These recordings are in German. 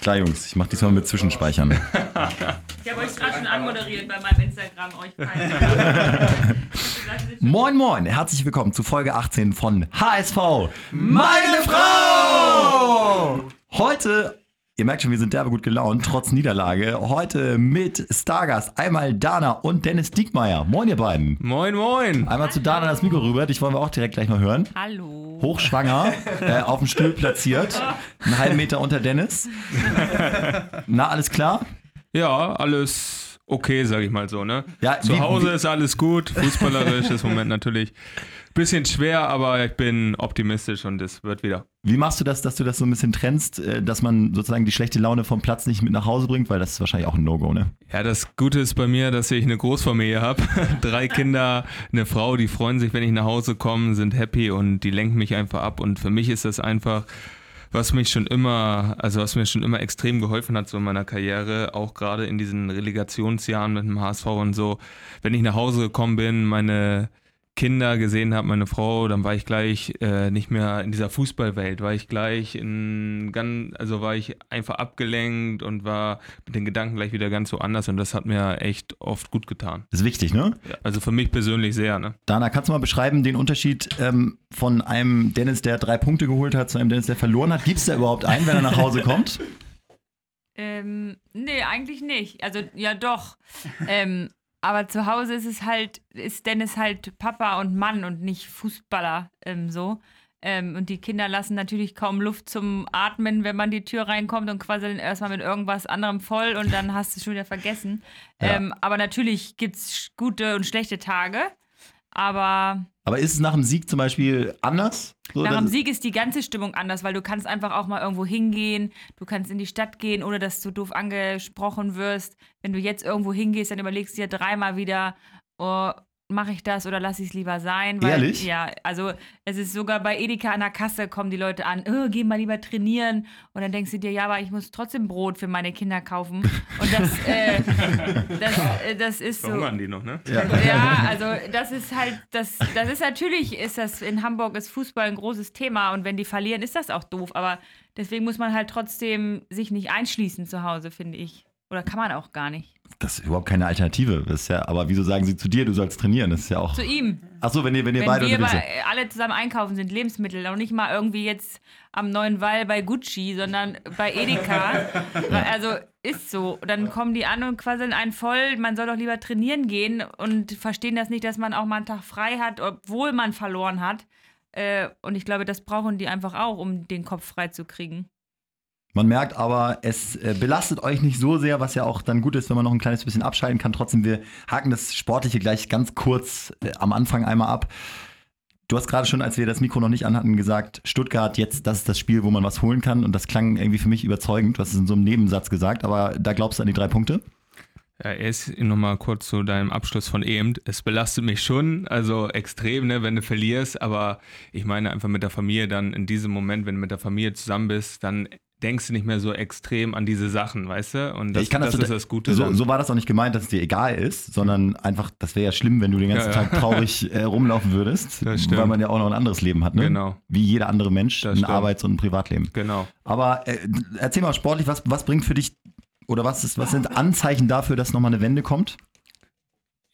Klar, Jungs, ich mach diesmal mit Zwischenspeichern. Ich habe euch gerade schon anmoderiert bei meinem Instagram, euch moin, moin, herzlich willkommen zu Folge 18 von HSV, meine Frau! Heute Ihr merkt schon, wir sind derbe gut gelaunt, trotz Niederlage. Heute mit Stargast einmal Dana und Dennis Diekmeyer. Moin, ihr beiden. Moin, moin. Einmal zu Dana das Mikro rüber, dich wollen wir auch direkt gleich mal hören. Hallo. Hochschwanger, äh, auf dem Stuhl platziert, einen halben Meter unter Dennis. Na, alles klar? Ja, alles okay, sag ich mal so, ne? Ja, Zu wie- Hause wie- ist alles gut, fußballerisch ist im Moment natürlich bisschen schwer, aber ich bin optimistisch und es wird wieder. Wie machst du das, dass du das so ein bisschen trennst, äh, dass man sozusagen die schlechte Laune vom Platz nicht mit nach Hause bringt? Weil das ist wahrscheinlich auch ein No-Go, ne? Ja, das Gute ist bei mir, dass ich eine Großfamilie habe. Drei Kinder, eine Frau, die freuen sich, wenn ich nach Hause komme, sind happy und die lenken mich einfach ab. Und für mich ist das einfach, was mich schon immer, also was mir schon immer extrem geholfen hat so in meiner Karriere, auch gerade in diesen Relegationsjahren mit dem HSV und so. Wenn ich nach Hause gekommen bin, meine Kinder gesehen habe, meine Frau, dann war ich gleich äh, nicht mehr in dieser Fußballwelt, war ich gleich in ganz, also war ich einfach abgelenkt und war mit den Gedanken gleich wieder ganz so anders und das hat mir echt oft gut getan. Das ist wichtig, ne? Ja, also für mich persönlich sehr, ne? Dana, kannst du mal beschreiben den Unterschied ähm, von einem Dennis, der drei Punkte geholt hat, zu einem Dennis, der verloren hat? Gibt es da überhaupt einen, wenn er nach Hause kommt? Ähm, nee, eigentlich nicht. Also, ja, doch. ähm, aber zu Hause ist es halt, ist Dennis halt Papa und Mann und nicht Fußballer ähm, so. Ähm, und die Kinder lassen natürlich kaum Luft zum Atmen, wenn man die Tür reinkommt und quasseln erstmal mit irgendwas anderem voll und dann hast du es schon wieder vergessen. Ja. Ähm, aber natürlich gibt es gute und schlechte Tage. Aber Aber ist es nach dem Sieg zum Beispiel anders? So, Nach dem Sieg ist die ganze Stimmung anders, weil du kannst einfach auch mal irgendwo hingehen, du kannst in die Stadt gehen, ohne dass du doof angesprochen wirst. Wenn du jetzt irgendwo hingehst, dann überlegst du dir dreimal wieder, oh, mache ich das oder lasse ich es lieber sein? Weil, Ehrlich? Ja, also es ist sogar bei Edeka an der Kasse kommen die Leute an, oh, geh mal lieber trainieren. Und dann denkst du dir, ja, aber ich muss trotzdem Brot für meine Kinder kaufen. Und das, äh, das, äh, das ist so. Verhungern die noch, ne? Ja, also das ist halt, das, das ist natürlich, ist das in Hamburg ist Fußball ein großes Thema und wenn die verlieren, ist das auch doof. Aber deswegen muss man halt trotzdem sich nicht einschließen zu Hause, finde ich. Oder kann man auch gar nicht. Das ist überhaupt keine Alternative. Das ist ja, aber wieso sagen sie zu dir, du sollst trainieren? Das ist ja auch. Zu ihm. Achso, wenn ihr, wenn ihr Wenn beide wir unterwegs seid. alle zusammen einkaufen sind, Lebensmittel, und nicht mal irgendwie jetzt am neuen Wall bei Gucci, sondern bei Edeka. Also ist so. Dann kommen die an und quasseln einen voll, man soll doch lieber trainieren gehen und verstehen das nicht, dass man auch mal einen Tag frei hat, obwohl man verloren hat. Äh, und ich glaube, das brauchen die einfach auch, um den Kopf frei zu kriegen. Man merkt aber, es äh, belastet euch nicht so sehr, was ja auch dann gut ist, wenn man noch ein kleines bisschen abschalten kann. Trotzdem, wir haken das Sportliche gleich ganz kurz äh, am Anfang einmal ab. Du hast gerade schon, als wir das Mikro noch nicht anhatten, gesagt, Stuttgart, jetzt, das ist das Spiel, wo man was holen kann. Und das klang irgendwie für mich überzeugend. Du hast es in so einem Nebensatz gesagt, aber da glaubst du an die drei Punkte? Ja, erst nochmal kurz zu deinem Abschluss von eben. Es belastet mich schon, also extrem, ne, wenn du verlierst, aber ich meine einfach mit der Familie dann in diesem Moment, wenn du mit der Familie zusammen bist, dann denkst du nicht mehr so extrem an diese Sachen, weißt du? Und das, ich kann das, das, ist das Gute. So, so war das auch nicht gemeint, dass es dir egal ist, sondern einfach, das wäre ja schlimm, wenn du den ganzen Ja, ja. Tag traurig äh, rumlaufen würdest, Das weil man ja auch noch ein anderes Leben hat, ne? Genau. Wie jeder andere Mensch, Das ein stimmt. Arbeits- und ein Privatleben. Genau. Aber äh, erzähl mal sportlich, was, was bringt für dich oder was, ist, was sind Anzeichen dafür, dass nochmal eine Wende kommt?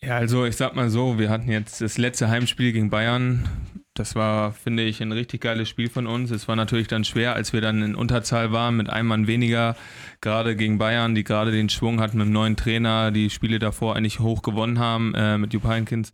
Ja, also ich sag mal so, wir hatten jetzt das letzte Heimspiel gegen Bayern. Das war, finde ich, ein richtig geiles Spiel von uns. Es war natürlich dann schwer, als wir dann in Unterzahl waren mit einem Mann weniger, gerade gegen Bayern, die gerade den Schwung hatten mit dem neuen Trainer, die Spiele davor eigentlich hoch gewonnen haben äh, mit Jupp Heynckes.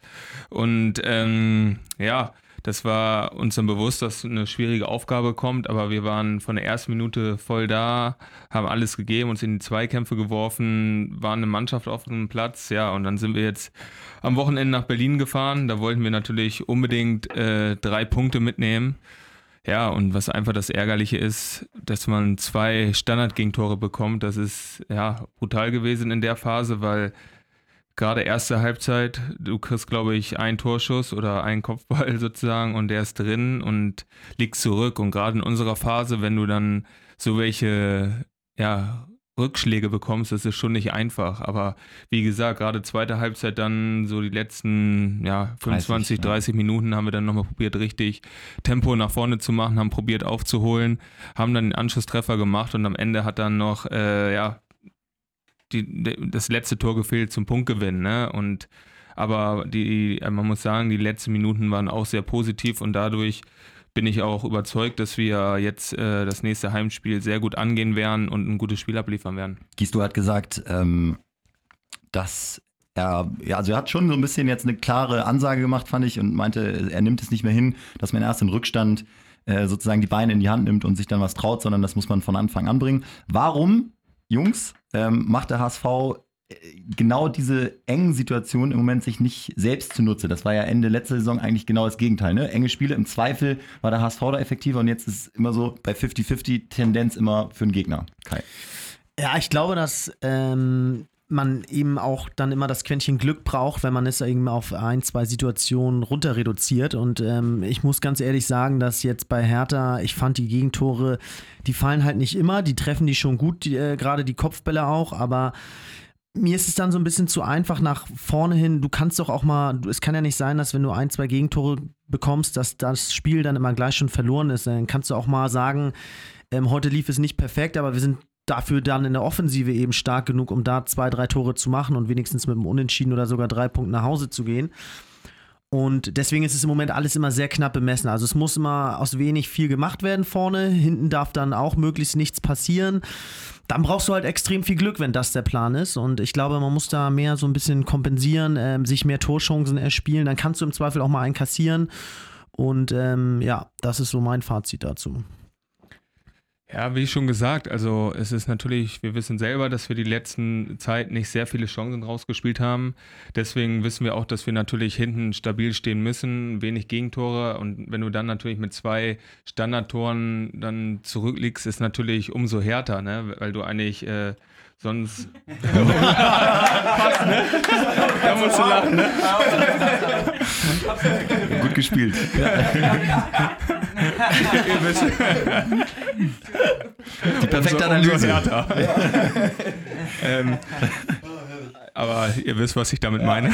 Und ähm, ja, das war uns dann bewusst, dass eine schwierige Aufgabe kommt, aber wir waren von der ersten Minute voll da, haben alles gegeben, uns in die Zweikämpfe geworfen, waren eine Mannschaft auf dem Platz, ja, und dann sind wir jetzt am Wochenende nach Berlin gefahren. Da wollten wir natürlich unbedingt äh, drei Punkte mitnehmen. Ja, und was einfach das Ärgerliche ist, dass man zwei Standardgegentore bekommt, das ist ja brutal gewesen in der Phase, weil gerade erste Halbzeit, du kriegst, glaube ich, einen Torschuss oder einen Kopfball sozusagen und der ist drin und liegt zurück. Und gerade in unserer Phase, wenn du dann so welche, ja, Rückschläge bekommst, das ist schon nicht einfach. Aber wie gesagt, gerade zweite Halbzeit dann so die letzten ja, 25, 30, 30 ja. Minuten haben wir dann nochmal probiert, richtig Tempo nach vorne zu machen, haben probiert aufzuholen, haben dann den Anschlusstreffer gemacht und am Ende hat dann noch äh, ja, die, das letzte Tor gefehlt zum Punktgewinn. Ne? Und aber die, man muss sagen, die letzten Minuten waren auch sehr positiv und dadurch bin ich auch überzeugt, dass wir jetzt äh, das nächste Heimspiel sehr gut angehen werden und ein gutes Spiel abliefern werden. Gisto hat gesagt, ähm, dass er, ja, also er hat schon so ein bisschen jetzt eine klare Ansage gemacht, fand ich, und meinte, er nimmt es nicht mehr hin, dass man erst im Rückstand äh, sozusagen die Beine in die Hand nimmt und sich dann was traut, sondern das muss man von Anfang an bringen. Warum, Jungs, ähm, macht der HSV genau diese engen Situationen im Moment sich nicht selbst zunutze. Das war ja Ende letzter Saison eigentlich genau das Gegenteil. Ne? Enge Spiele, im Zweifel war der HSV da effektiver und jetzt ist es immer so bei 50-50 Tendenz immer für den Gegner. Kai. Ja, ich glaube, dass ähm, man eben auch dann immer das Quäntchen Glück braucht, wenn man es eben auf ein, zwei Situationen runter reduziert. Und ähm, ich muss ganz ehrlich sagen, dass jetzt bei Hertha, ich fand die Gegentore, die fallen halt nicht immer, die treffen die schon gut, äh, gerade die Kopfbälle auch, aber mir ist es dann so ein bisschen zu einfach nach vorne hin. Du kannst doch auch mal, es kann ja nicht sein, dass wenn du ein, zwei Gegentore bekommst, dass das Spiel dann immer gleich schon verloren ist. Dann kannst du auch mal sagen, ähm, heute lief es nicht perfekt, aber wir sind dafür dann in der Offensive eben stark genug, um da zwei, drei Tore zu machen und wenigstens mit einem Unentschieden oder sogar drei Punkten nach Hause zu gehen. Und deswegen ist es im Moment alles immer sehr knapp bemessen. Also es muss immer aus wenig viel gemacht werden vorne. Hinten darf dann auch möglichst nichts passieren. Dann brauchst du halt extrem viel Glück, wenn das der Plan ist. Und ich glaube, man muss da mehr so ein bisschen kompensieren, äh, sich mehr Torchancen erspielen. Dann kannst du im Zweifel auch mal einen kassieren. Und ähm, ja, das ist so mein Fazit dazu. Ja, wie schon gesagt, also es ist natürlich, wir wissen selber, dass wir die letzten Zeit nicht sehr viele Chancen rausgespielt haben. Deswegen wissen wir auch, dass wir natürlich hinten stabil stehen müssen, wenig Gegentore. Und wenn du dann natürlich mit zwei Standardtoren dann zurückliegst, ist natürlich umso härter, ne? weil du eigentlich äh, sonst. Passt, ne? Da musst du lachen, ne? Gut gespielt. Die perfekte Analyse. ähm, aber ihr wisst, was ich damit meine.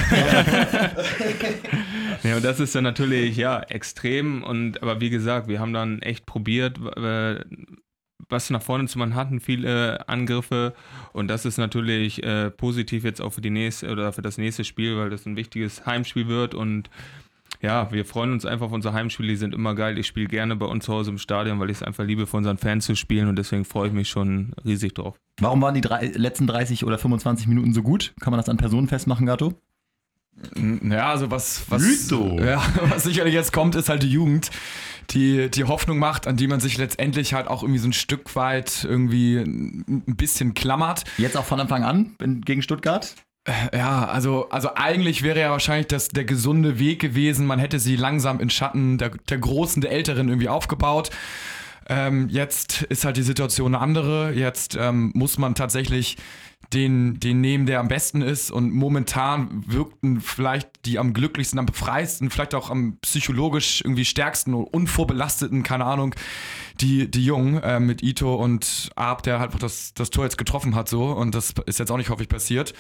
ja, und das ist dann natürlich ja extrem. Und aber wie gesagt, wir haben dann echt probiert, äh, was nach vorne zu machen. Hatten, viele Angriffe. Und das ist natürlich äh, positiv jetzt auch für die nächste oder für das nächste Spiel, weil das ein wichtiges Heimspiel wird. Und ja, wir freuen uns einfach auf unsere Heimspiele, die sind immer geil. Ich spiele gerne bei uns zu Hause im Stadion, weil ich es einfach liebe, für unseren Fans zu spielen und deswegen freue ich mich schon riesig drauf. Warum waren die drei, letzten 30 oder 25 Minuten so gut? Kann man das an Personen festmachen, Gato? Ja, also was, was, ja, was sicherlich jetzt kommt, ist halt die Jugend, die die Hoffnung macht, an die man sich letztendlich halt auch irgendwie so ein Stück weit irgendwie ein bisschen klammert. Jetzt auch von Anfang an gegen Stuttgart? Ja, also, also eigentlich wäre ja wahrscheinlich das der gesunde Weg gewesen. Man hätte sie langsam in Schatten der, der Großen, der Älteren irgendwie aufgebaut. Ähm, jetzt ist halt die Situation eine andere. Jetzt ähm, muss man tatsächlich den, den nehmen, der am besten ist. Und momentan wirkten vielleicht die am glücklichsten, am befreisten, vielleicht auch am psychologisch irgendwie stärksten und unvorbelasteten, keine Ahnung, die, die Jungen äh, mit Ito und Arp, der halt das, das Tor jetzt getroffen hat, so. Und das ist jetzt auch nicht häufig passiert.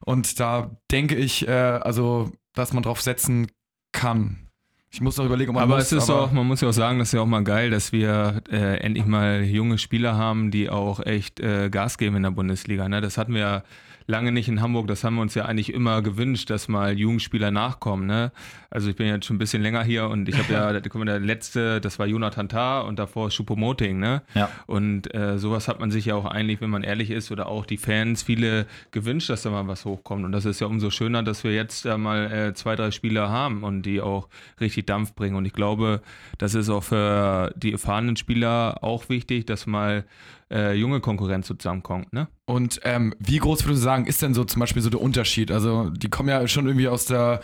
Und da denke ich, äh, also, dass man drauf setzen kann. Ich muss noch überlegen, ob man Aber muss, es ist aber auch, man muss ja auch sagen, das ist ja auch mal geil, dass wir äh, endlich mal junge Spieler haben, die auch echt äh, Gas geben in der Bundesliga. Ne? Das hatten wir ja lange nicht in Hamburg. Das haben wir uns ja eigentlich immer gewünscht, dass mal Jugendspieler nachkommen. Ne? Also ich bin jetzt schon ein bisschen länger hier und ich habe ja, der letzte, das war Jonathan Tah und davor Schupomoting. Ne? Ja. Und äh, sowas hat man sich ja auch eigentlich, wenn man ehrlich ist, oder auch die Fans, viele gewünscht, dass da mal was hochkommt. Und das ist ja umso schöner, dass wir jetzt da mal äh, zwei, drei Spieler haben und die auch richtig Dampf bringen. Und ich glaube, das ist auch für die erfahrenen Spieler auch wichtig, dass mal äh, junge Konkurrenz zusammenkommt. Ne? Und ähm, wie groß würdest du sagen, ist denn so zum Beispiel so der Unterschied? Also die kommen ja schon irgendwie aus der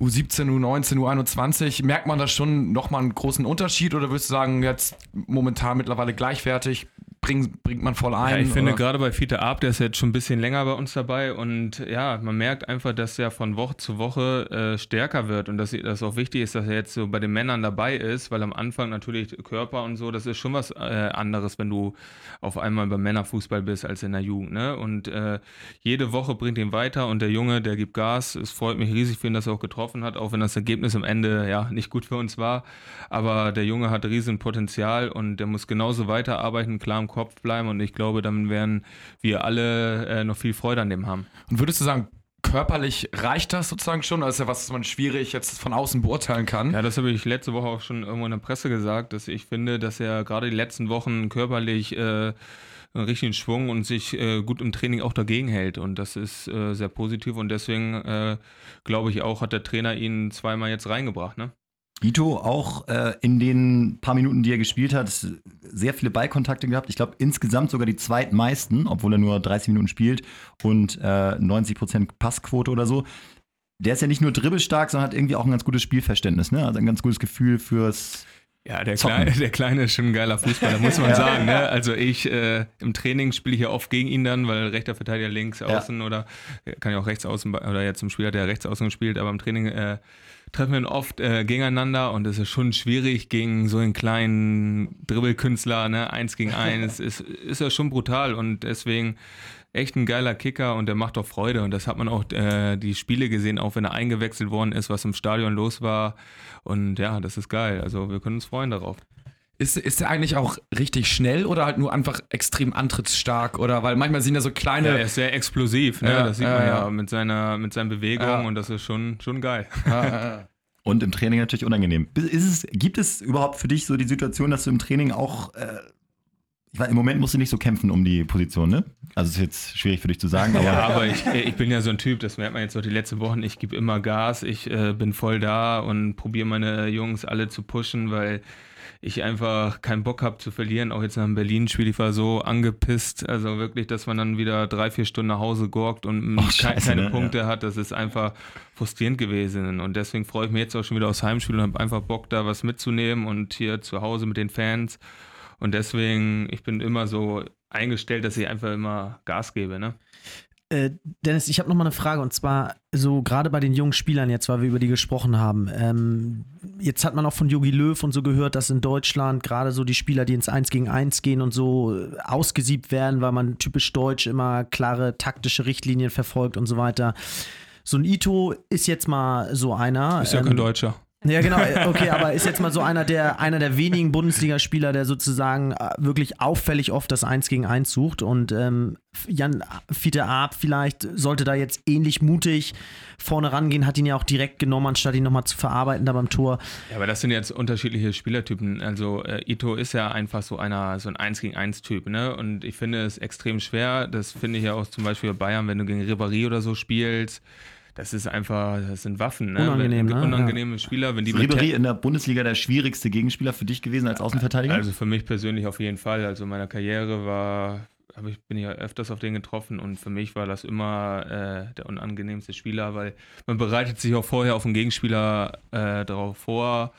U17, U19, U21. Merkt man da schon nochmal einen großen Unterschied oder würdest du sagen, jetzt momentan mittlerweile gleichwertig? Bringt, bringt man voll ein. Ja, ich finde oder? gerade bei Fiete Ab, der ist jetzt schon ein bisschen länger bei uns dabei und ja, man merkt einfach, dass er von Woche zu Woche äh, stärker wird und dass das auch wichtig ist, dass er jetzt so bei den Männern dabei ist, weil am Anfang natürlich Körper und so, das ist schon was äh, anderes, wenn du auf einmal beim Männerfußball bist als in der Jugend. Ne? Und äh, jede Woche bringt ihn weiter und der Junge, der gibt Gas. Es freut mich riesig für ihn, dass er auch getroffen hat, auch wenn das Ergebnis am Ende ja nicht gut für uns war. Aber der Junge hat riesen Potenzial und der muss genauso weiterarbeiten, klar im Kopf bleiben und ich glaube, dann werden wir alle äh, noch viel Freude an dem haben. Und würdest du sagen, körperlich reicht das sozusagen schon? Das ist ja was, was man schwierig jetzt von außen beurteilen kann. Ja, das habe ich letzte Woche auch schon irgendwo in der Presse gesagt, dass ich finde, dass er gerade die letzten Wochen körperlich äh, einen richtigen Schwung und sich äh, gut im Training auch dagegen hält. Und das ist äh, sehr positiv und deswegen äh, glaube ich auch, hat der Trainer ihn zweimal jetzt reingebracht. Ne? Ito auch äh, in den paar Minuten, die er gespielt hat, sehr viele Ballkontakte gehabt. Ich glaube, insgesamt sogar die zweitmeisten, obwohl er nur 30 Minuten spielt und äh, 90% Passquote oder so. Der ist ja nicht nur dribbelstark, sondern hat irgendwie auch ein ganz gutes Spielverständnis, ne? Also ein ganz gutes Gefühl fürs. Ja, der. Kleine, der Kleine ist schon ein geiler Fußballer, muss man sagen. Ne? Also ich äh, im Training spiele ich ja oft gegen ihn dann, weil rechter Verteidiger links Ja. außen oder äh, kann ja auch rechts außen oder jetzt im Spiel hat er rechts außen gespielt, aber im Training äh, treffen wir ihn oft äh, gegeneinander und es ist schon schwierig gegen so einen kleinen Dribbelkünstler, ne, eins gegen eins, ist, ist ja schon brutal und deswegen echt ein geiler Kicker und der macht auch Freude und das hat man auch äh, die Spiele gesehen, auch wenn er eingewechselt worden ist, was im Stadion los war und ja, das ist geil, also wir können uns freuen darauf. Ist, ist der eigentlich auch richtig schnell oder halt nur einfach extrem antrittsstark? Oder weil manchmal sind ja so kleine. Ja, er ist sehr explosiv, ne? Ja, das sieht ja, man ja, ja. mit seiner mit seinen Bewegungen Ja. und das ist schon schon geil. Und im Training natürlich unangenehm. Ist es, gibt es überhaupt für dich so die Situation, dass du im Training auch. Äh, Im Moment musst du nicht so kämpfen um die Position, ne? Also ist jetzt schwierig für dich zu sagen, aber. Ja, aber ich, ich bin ja so ein Typ, das merkt man jetzt auch die letzten Wochen. Ich gebe immer Gas, ich äh, bin voll da und probiere meine Jungs alle zu pushen, weil ich einfach keinen Bock habe zu verlieren. Auch jetzt nach dem Berlin-Spiel, ich war so angepisst. Also wirklich, dass man dann wieder drei, vier Stunden nach Hause gorgt und ke- scheiße, keine ne? Punkte hat. Das ist einfach frustrierend gewesen. Und deswegen freue ich mich jetzt auch schon wieder aufs Heimspiel und habe einfach Bock, da was mitzunehmen und hier zu Hause mit den Fans. Und deswegen, ich bin immer so eingestellt, dass ich einfach immer Gas gebe. Ne? Äh, Dennis, ich habe noch mal eine Frage und zwar so gerade bei den jungen Spielern jetzt, weil wir über die gesprochen haben. Ähm, jetzt hat man auch von Jogi Löw und so gehört, dass in Deutschland gerade so die Spieler, die ins 1 gegen 1 gehen und so äh, ausgesiebt werden, weil man typisch deutsch immer klare taktische Richtlinien verfolgt und so weiter. So ein Ito ist jetzt mal so einer. Ist ja ähm, kein Deutscher. Ja, genau, okay, aber ist jetzt mal so einer der, einer der wenigen Bundesligaspieler, der sozusagen äh, wirklich auffällig oft das 1 gegen 1 sucht. Und ähm, Jan Fiete Arp vielleicht sollte da jetzt ähnlich mutig vorne rangehen, hat ihn ja auch direkt genommen, anstatt ihn nochmal zu verarbeiten da beim Tor. Ja, aber das sind jetzt unterschiedliche Spielertypen. Also äh, Ito ist ja einfach so einer, so ein 1 gegen 1 Typ, ne? Und ich finde es extrem schwer. Das finde ich ja auch zum Beispiel bei Bayern, wenn du gegen Ribéry oder so spielst. Das ist einfach, das sind Waffen, ne? Unangenehm, wenn, ne? Unangenehme Spieler, wenn die Ribéry in der Bundesliga der schwierigste Gegenspieler für dich gewesen als Außenverteidiger? Also für mich persönlich auf jeden Fall. Also in meiner Karriere war, ich, bin ich ja öfters auf den getroffen und für mich war das immer äh, der unangenehmste Spieler, weil man bereitet sich auch vorher auf den Gegenspieler äh, darauf vor.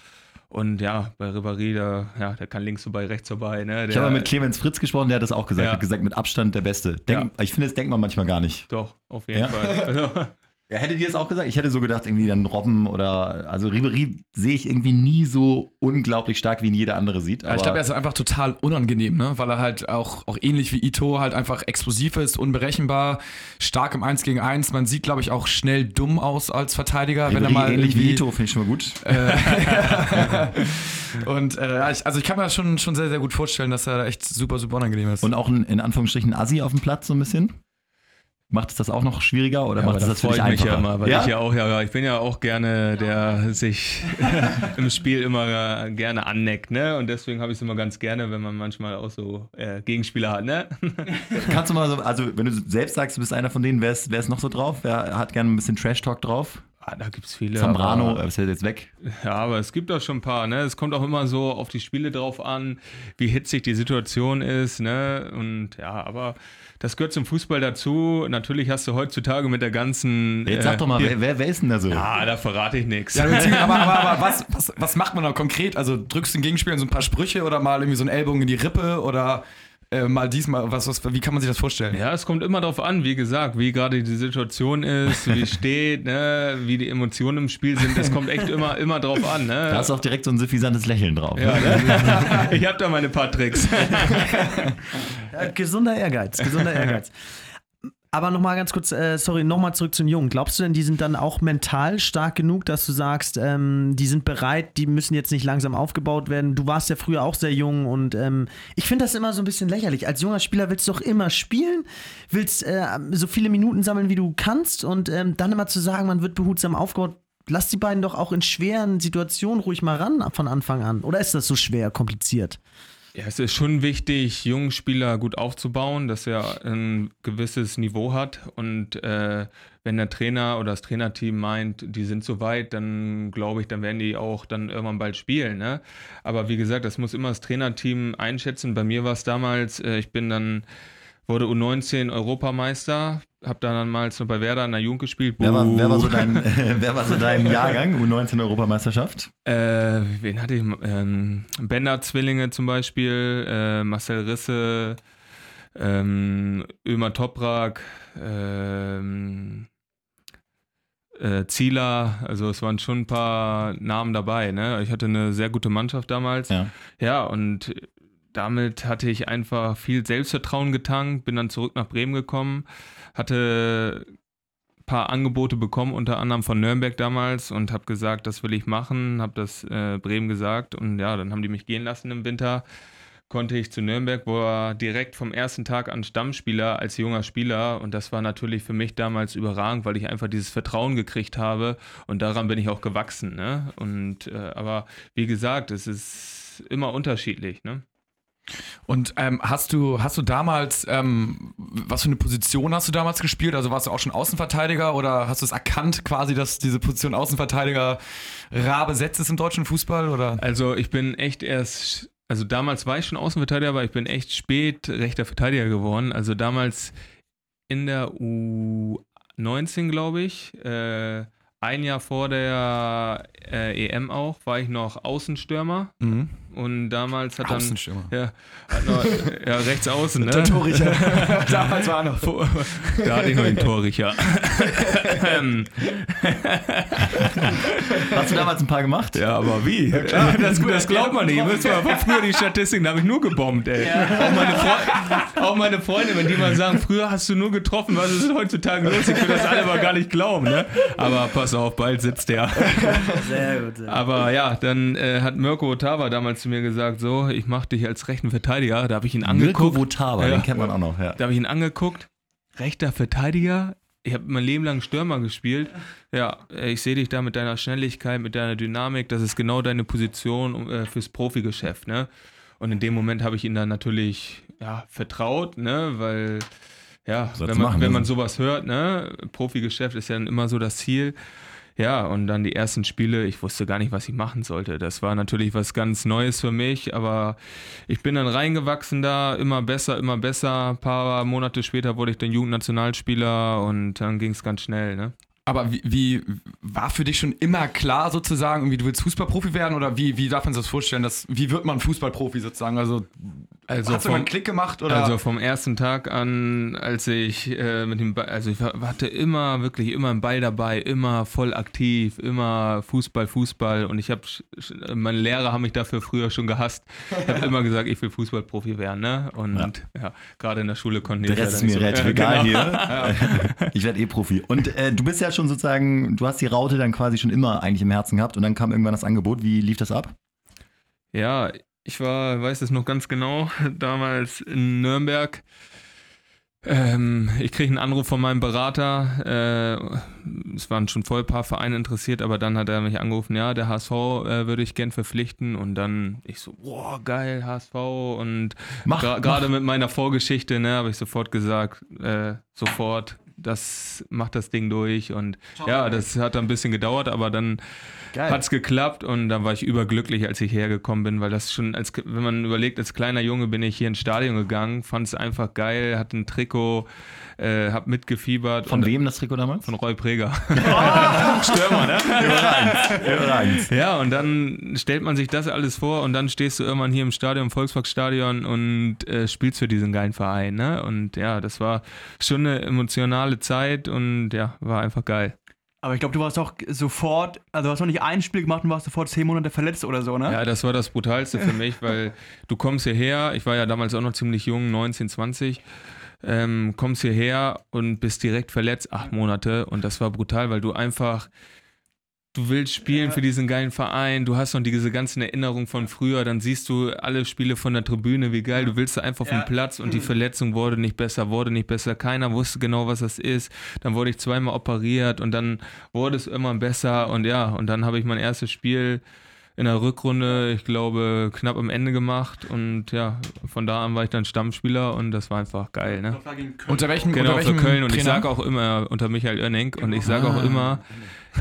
Und ja, bei Ribéry, der, ja, der kann links vorbei, rechts vorbei. Ne? Der, ich habe mal mit Clemens Fritz gesprochen, der hat das auch gesagt. Ja. hat gesagt, mit Abstand der Beste. Denk, Ich finde, das denkt man manchmal gar nicht. Doch, auf jeden Ja? Fall. Ja, hättet ihr es auch gesagt? Ich hätte so gedacht, irgendwie dann Robben oder. Also Ribery sehe ich irgendwie nie so unglaublich stark, wie ihn jeder andere sieht. Ja, ich glaube, er ist einfach total unangenehm, ne? weil er halt auch, auch ähnlich wie Ito halt einfach explosiv ist, unberechenbar, stark im 1 gegen 1. Man sieht, glaube ich, auch schnell dumm aus als Verteidiger, wenn er mal ähnlich wie Ito, finde ich schon mal gut. Und äh, ich, also ich kann mir das schon, schon sehr, sehr gut vorstellen, dass er echt super, super unangenehm ist. Und auch ein, in Anführungsstrichen Assi auf dem Platz so ein bisschen. Macht es das auch noch schwieriger oder Ja, macht es da das für dich einfacher? ja immer, weil ja? ich ja auch, ja, ich bin ja auch gerne, der sich im Spiel immer äh, gerne anneckt, ne? Und deswegen habe ich es immer ganz gerne, wenn man manchmal auch so äh, Gegenspieler hat, ne? Kannst du mal so, also wenn du selbst sagst, du bist einer von denen, wer ist, wer ist noch so drauf? Wer hat gerne ein bisschen Trash-Talk drauf? Ah, da gibt es viele. Zambrano, aber- ist ja jetzt weg. Ja, aber es gibt auch schon ein paar, ne? Es kommt auch immer so auf die Spiele drauf an, wie hitzig die Situation ist, ne? Und ja, aber das gehört zum Fußball dazu. Natürlich hast du heutzutage mit der ganzen. Jetzt äh, sag doch mal, wer, wer, wer ist denn da so? Ja, da verrate ich nichts. ja, aber, aber, aber was, was, was macht man da konkret? Also drückst du den Gegenspieler so ein paar Sprüche oder mal irgendwie so einen Ellbogen in die Rippe oder äh, mal diesmal, was, was, wie kann man sich das vorstellen? Ja, es kommt immer darauf an, wie gesagt, wie gerade die Situation ist, wie es steht, ne, wie die Emotionen im Spiel sind. Es kommt echt immer, immer drauf an. Ne? Da ist auch direkt so ein suffisantes Lächeln drauf. ja, ne? Ich habe da meine paar Tricks. Ja, gesunder Ehrgeiz, gesunder Ehrgeiz. Aber nochmal ganz kurz, äh, sorry, nochmal zurück zu den Jungen. Glaubst du denn, die sind dann auch mental stark genug, dass du sagst, ähm, die sind bereit, die müssen jetzt nicht langsam aufgebaut werden? Du warst ja früher auch sehr jung und ähm, ich finde das immer so ein bisschen lächerlich. Als junger Spieler willst du doch immer spielen, willst äh, so viele Minuten sammeln, wie du kannst und ähm, dann immer zu sagen, man wird behutsam aufgebaut. Lass die beiden doch auch in schweren Situationen ruhig mal ran von Anfang an. Oder ist das so schwer, kompliziert? Ja, es ist schon wichtig, jungen Spieler gut aufzubauen, dass er ein gewisses Niveau hat. Und äh, wenn der Trainer oder das Trainerteam meint, die sind so weit, dann glaube ich, dann werden die auch dann irgendwann bald spielen. Ne? Aber wie gesagt, das muss immer das Trainerteam einschätzen. Bei mir war es damals, äh, ich bin dann wurde U19 Europameister, habe dann damals noch bei Werder in der Jugend gespielt. Wer war, wer, war so dein, wer war so dein Jahrgang, U19 Europameisterschaft? Äh, wen hatte ich? Ähm, Bender-Zwillinge zum Beispiel, äh, Marcel Risse, ähm, Ömer Toprak, ähm, äh, Zieler, also es waren schon ein paar Namen dabei. Ne? Ich hatte eine sehr gute Mannschaft damals. Ja. Ja, und damit hatte ich einfach viel Selbstvertrauen getankt, bin dann zurück nach Bremen gekommen, hatte ein paar Angebote bekommen, unter anderem von Nürnberg damals und habe gesagt, das will ich machen, habe das äh, Bremen gesagt und ja, dann haben die mich gehen lassen im Winter. Konnte ich zu Nürnberg, wo er direkt vom ersten Tag an Stammspieler als junger Spieler und das war natürlich für mich damals überragend, weil ich einfach dieses Vertrauen gekriegt habe und daran bin ich auch gewachsen. Ne? Und äh, aber wie gesagt, es ist immer unterschiedlich. Ne? Und ähm, hast du, hast du damals, ähm, was für eine Position hast du damals gespielt? Also warst du auch schon Außenverteidiger oder hast du es erkannt, quasi, dass diese Position Außenverteidiger rar besetzt ist im deutschen Fußball? Oder? Also ich bin echt erst, also damals war ich schon Außenverteidiger, aber ich bin echt spät rechter Verteidiger geworden. Also damals in der U19, glaube ich, äh, ein Jahr vor der äh, EM auch, war ich noch Außenstürmer. Mhm. Und damals hat dann. Außenstürmer. Ja, hat noch, ja, rechts außen, ne? Der Torrichter. damals war er noch. Da hatte ich noch den Torrichter. Ähm, Hast du damals ein paar gemacht? Ja, aber wie? das, das glaubt man nicht. Müsst mal früher die Statistiken, da habe ich nur gebombt, ey. Auch, meine Fre- auch meine Freunde, wenn die mal sagen, früher hast du nur getroffen, was ist heutzutage los? Ich will das alle mal gar nicht glauben, ne? Aber pass auf, bald sitzt der. Sehr gut. Sehr Aber ja, dann äh, hat Mirko Otava damals zu mir gesagt, so, ich mache dich als rechten Verteidiger. Da habe ich ihn Mirko angeguckt. Votava, Ja. den kennt man auch noch. Ja. Da habe ich ihn angeguckt. Rechter Verteidiger. Ich habe mein Leben lang Stürmer gespielt. Ja, äh, ich sehe dich da mit deiner Schnelligkeit, mit deiner Dynamik. Das ist genau deine Position äh, fürs Profigeschäft, ne? Und in dem Moment habe ich ihn dann natürlich ja, vertraut, ne? Weil ja, Soll's wenn man, machen, wenn ne? man sowas hört, ne? Profigeschäft ist ja dann immer so das Ziel. Ja, und dann die ersten Spiele, ich wusste gar nicht, was ich machen sollte. Das war natürlich was ganz Neues für mich, aber ich bin dann reingewachsen da, immer besser, immer besser. Ein paar Monate später wurde ich dann Jugendnationalspieler und dann ging es ganz schnell, ne? Aber wie, wie war für dich schon immer klar sozusagen, irgendwie du willst Fußballprofi werden oder wie, wie darf man sich das vorstellen? Dass, wie wird man Fußballprofi sozusagen? Also, Also hast du mal einen Klick gemacht oder? Also vom ersten Tag an, als ich äh, mit dem Ball, also ich hatte immer, wirklich immer einen Ball dabei, immer voll aktiv, immer Fußball, Fußball und ich habe, meine Lehrer haben mich dafür früher schon gehasst. Ich habe immer gesagt, ich will Fußballprofi werden, ne? Und ja, gerade in der Schule konnten die Der das Rest ja ist mir so- relativ Ja, egal genau. hier. Ich werde eh Profi. Und äh, du bist ja schon sozusagen, du hast die Raute dann quasi schon immer eigentlich im Herzen gehabt und dann kam irgendwann das Angebot. Wie lief das ab? Ja, ich war, weiß es noch ganz genau, damals in Nürnberg. Ähm, ich kriege einen Anruf von meinem Berater. Äh, es waren schon voll ein paar Vereine interessiert, aber dann hat er mich angerufen, ja, der HSV äh, würde ich gern verpflichten. Und dann ich so, boah, geil, HSV. Und gerade mit meiner Vorgeschichte, ne, habe ich sofort gesagt, äh, sofort das macht das Ding durch. Und ja, das hat dann ein bisschen gedauert, aber dann hat es geklappt und dann war ich überglücklich, als ich hergekommen bin, weil das schon, als, wenn man überlegt, als kleiner Junge bin ich hier ins Stadion gegangen, fand es einfach geil, hatte ein Trikot, äh, hab mitgefiebert. Von und, wem das Trikot damals? Von Roy Preger. Stürmer, ne? Überragend. Überragend. Ja, und dann stellt man sich das alles vor und dann stehst du irgendwann hier im Stadion, im Volksparkstadion und äh, spielst für diesen geilen Verein. Ne? Und ja, das war schon eine emotionale Zeit und ja, war einfach geil. Aber ich glaube, du warst auch sofort, also du hast noch nicht ein Spiel gemacht und warst sofort zehn Monate verletzt oder so, ne? Ja, das war das Brutalste für mich, weil du kommst hierher, ich war ja damals auch noch ziemlich jung, 19, 20, ähm, kommst hierher und bist direkt verletzt, acht Monate und das war brutal, weil du einfach, du willst spielen für diesen geilen Verein, du hast noch diese ganzen Erinnerungen von früher, dann siehst du alle Spiele von der Tribüne, wie geil, du willst da einfach vom Platz und die Verletzung wurde nicht besser, wurde nicht besser, keiner wusste genau, was das ist, dann wurde ich zweimal operiert und dann wurde es immer besser und ja, und dann habe ich mein erstes Spiel in der Rückrunde, ich glaube, knapp am Ende gemacht und ja, von da an war ich dann Stammspieler und das war einfach geil, ne? Unter welchem, Genau, unter für welchem Köln und ich sage auch immer unter Michael Oenning und ich sage Ah. auch immer,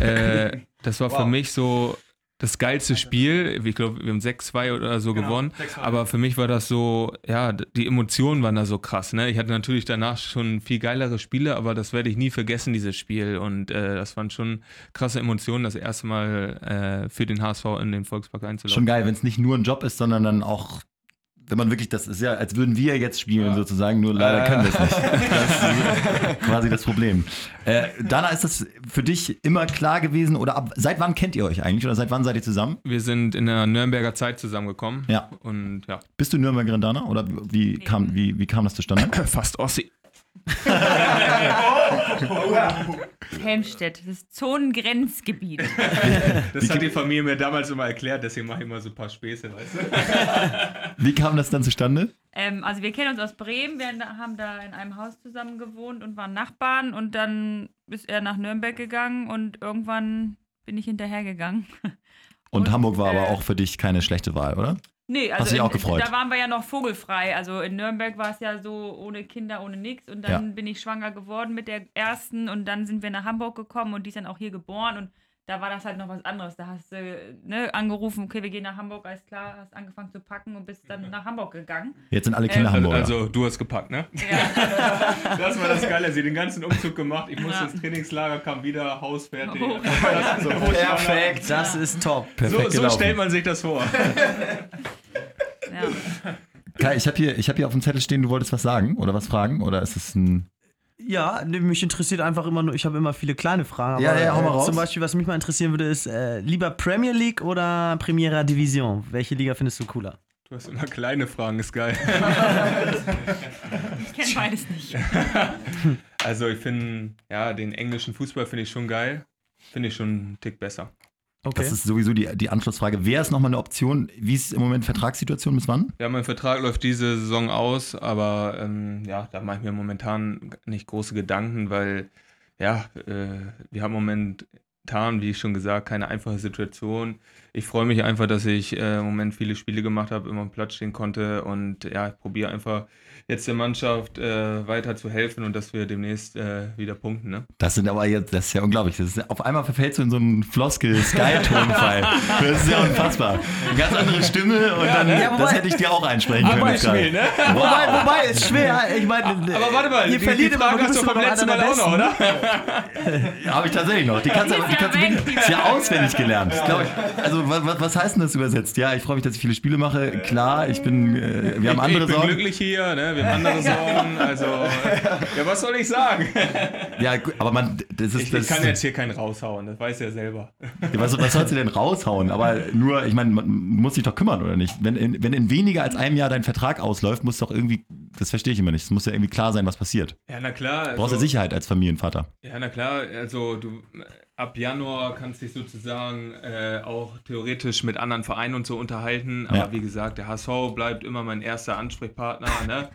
äh, das war für mich so das geilste Spiel. Ich glaube, wir haben 6-2 oder so gewonnen. Aber für mich war das so, ja, die Emotionen waren da so krass. Ne? Ich hatte natürlich danach schon viel geilere Spiele, aber das werde ich nie vergessen, dieses Spiel. Und äh, das waren schon krasse Emotionen, das erste Mal äh, für den HSV in den Volkspark einzulaufen. Schon geil, wenn es nicht nur ein Job ist, sondern dann auch, wenn man wirklich, das ist ja, als würden wir jetzt spielen sozusagen, nur leider können wir es nicht. Das ist quasi das Problem. Äh, Dana, ist das für dich immer klar gewesen oder ab, seit wann kennt ihr euch eigentlich oder seit wann seid ihr zusammen? Wir sind in der Nürnberger Zeit zusammengekommen. Ja. Und ja, Bist du Nürnbergerin, Dana? Oder wie kam, wie, wie kam das zustande? fast Ossi. Helmstedt, das ist Zonengrenzgebiet. Das hat die Familie mir damals immer erklärt, deswegen mache ich immer so ein paar Späße, weißt du? Wie kam das dann zustande? Ähm, also wir kennen uns aus Bremen, wir haben da in einem Haus zusammen gewohnt und waren Nachbarn und dann ist er nach Nürnberg gegangen und irgendwann bin ich hinterhergegangen. Und, Und, Hamburg war aber äh, auch für dich keine schlechte Wahl, oder? Nee, Hast also auch in, gefreut? da waren wir ja noch vogelfrei. Also in Nürnberg war es ja so ohne Kinder, ohne nichts. Und dann Ja. bin ich schwanger geworden mit der ersten und dann sind wir nach Hamburg gekommen und die ist dann auch hier geboren und da war das halt noch was anderes. Da hast du ne, angerufen, okay, wir gehen nach Hamburg, alles klar, hast angefangen zu packen und bist dann nach Hamburg gegangen. Jetzt sind alle Kinder Ähm, Hamburger. Also, du hast gepackt, ne? Ja, Das war das Geile. Sie hat den ganzen Umzug gemacht. Ich musste Ja. ins Trainingslager, kam wieder, Haus fertig. Oh. so, Perfekt, das ist top. Perfekt so, so stellt man sich das vor. ja. Kai, ich habe hier, ich hab hier auf dem Zettel stehen, du wolltest was sagen oder was fragen? Oder ist es ein. Ja, nee, mich interessiert einfach immer nur, ich habe immer viele kleine Fragen. Ja, ja, hau mal äh, raus. Zum Beispiel, was mich mal interessieren würde, ist äh, lieber Premier League oder Primera Division? Welche Liga findest du cooler? Du hast immer kleine Fragen, ist geil. Ich kenne beides nicht. Also, ich finde, ja, den englischen Fußball finde ich schon geil. Finde ich schon einen Tick besser. Okay. Das ist sowieso die, die Anschlussfrage. Wer ist nochmal eine Option? Wie ist im Moment Vertragssituation bis wann? Ja, mein Vertrag läuft diese Saison aus, aber ähm, ja, da mache ich mir momentan nicht große Gedanken, weil ja, äh, wir haben momentan, wie ich schon gesagt, keine einfache Situation. Ich freue mich einfach, dass ich äh, im Moment viele Spiele gemacht habe, immer am Platz stehen konnte und ja, ich probiere einfach jetzt der Mannschaft äh, weiter zu helfen und dass wir demnächst äh, wieder punkten. Ne? Das sind aber jetzt, das ist ja unglaublich. Das ist, auf einmal verfällst du in so einen Floskel-Sky-Tonfall. Das ist ja unfassbar. Eine ganz andere Stimme und dann, Ja, wobei- das hätte ich dir auch einsprechen können. jetzt gerade. ne? Wobei, wobei, ist schwer. Ich meine, Aber warte mal, ihr die, verliert die immer, Frage du hast du vom letzten Mal der auch noch, oder? Ja, habe ich tatsächlich noch. Die kannst du Die ja kannst du ist ja ja auswendig gelernt. Ich glaub, also was, was- heißt denn das übersetzt? Ja, ich freue mich, dass ich viele Spiele mache. Klar, ich bin, äh, wir haben andere ich bin Sorgen. glücklich hier, ne? Wir haben andere Sorgen. Also, ja, was soll ich sagen? Ja, gut, aber man, das ist Ich, das. ich kann jetzt hier keinen raushauen, das weiß er selber. was, was sollst du denn raushauen? Aber nur, ich meine, man muss sich doch kümmern, oder nicht? Wenn in, wenn in weniger als einem Jahr dein Vertrag ausläuft, muss doch irgendwie, das verstehe ich immer nicht. Es muss ja irgendwie klar sein, was passiert. Ja, na klar. Du brauchst ja also- Sicherheit als Familienvater. Ja, na klar, also du ab Januar kannst dich sozusagen äh, auch theoretisch mit anderen Vereinen und so unterhalten. Aber Ja. wie gesagt, der HSV bleibt immer mein erster Ansprechpartner. Ne?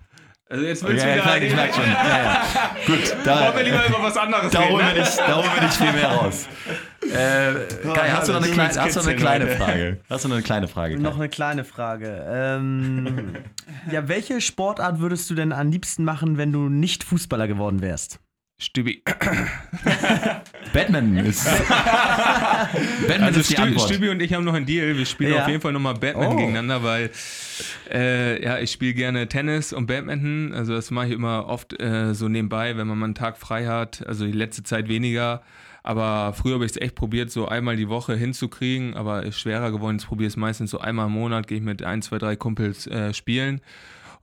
Also jetzt willst Ja, du ja, wieder. ich merke schon. Ja, ja. Gut, da, Wollen wir lieber über was anderes da reden. holen wir Ne? nicht, da holen wir nicht viel mehr raus. Äh, Kai, hast du noch eine, kleine, hast du eine kleine. Frage? Hast du noch eine kleine Frage? Kai? Noch eine kleine Frage. Ähm, ja, welche Sportart würdest du denn am liebsten machen, wenn du nicht Fußballer geworden wärst? Stübi. Batman ist. Batman Also ist die Stü Antwort. Stübi und ich haben noch einen Deal. Wir spielen Ja. auf jeden Fall nochmal Batman Oh. gegeneinander, weil äh, ja, ich spiele gerne Tennis und Badminton. Also das mache ich immer oft äh, so nebenbei, wenn man mal einen Tag frei hat. Also die letzte Zeit weniger. Aber früher habe ich es echt probiert, so einmal die Woche hinzukriegen, aber ist schwerer geworden. Jetzt probiere ich es meistens so einmal im Monat, gehe ich mit ein, zwei, drei Kumpels äh, spielen.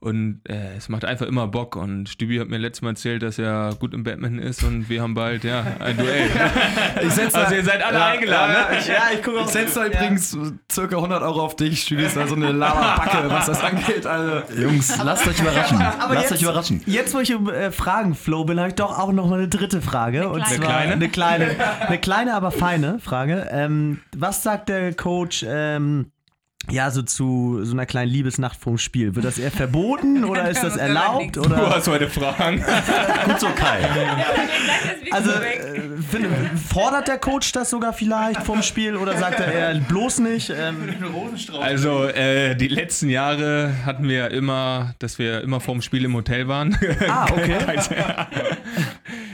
Und äh, es macht einfach immer Bock. Und Stübi hat mir letztes Mal erzählt, dass er gut im Badminton ist und wir haben bald ja ein Duell. Ich setze Also ihr seid alle eingeladen, ne? Ja, ich gucke Ich setze da übrigens circa 100 Euro auf dich, Stübi ist da so eine Lava-Backe, was das angeht. Also. Jungs, lasst euch überraschen. Aber lasst jetzt- euch überraschen. Jetzt, wo ich im äh, Fragenflow bin, habe ich doch auch noch mal eine dritte Frage. und kleine. zwar Eine eine kleine, eine kleine, aber feine Frage. Ähm, was sagt der Coach? Ähm, ja, so zu so einer kleinen Liebesnacht vorm Spiel. Wird das eher verboten oder ist das erlaubt? nichts. Du Oder? hast heute Fragen. Gut so, Kai. Also äh, fordert der Coach das sogar vielleicht vom Spiel oder sagt er eher bloß nicht? Ähm, Also äh, die letzten Jahre hatten wir immer, dass wir immer vorm Spiel im Hotel waren. ah, okay.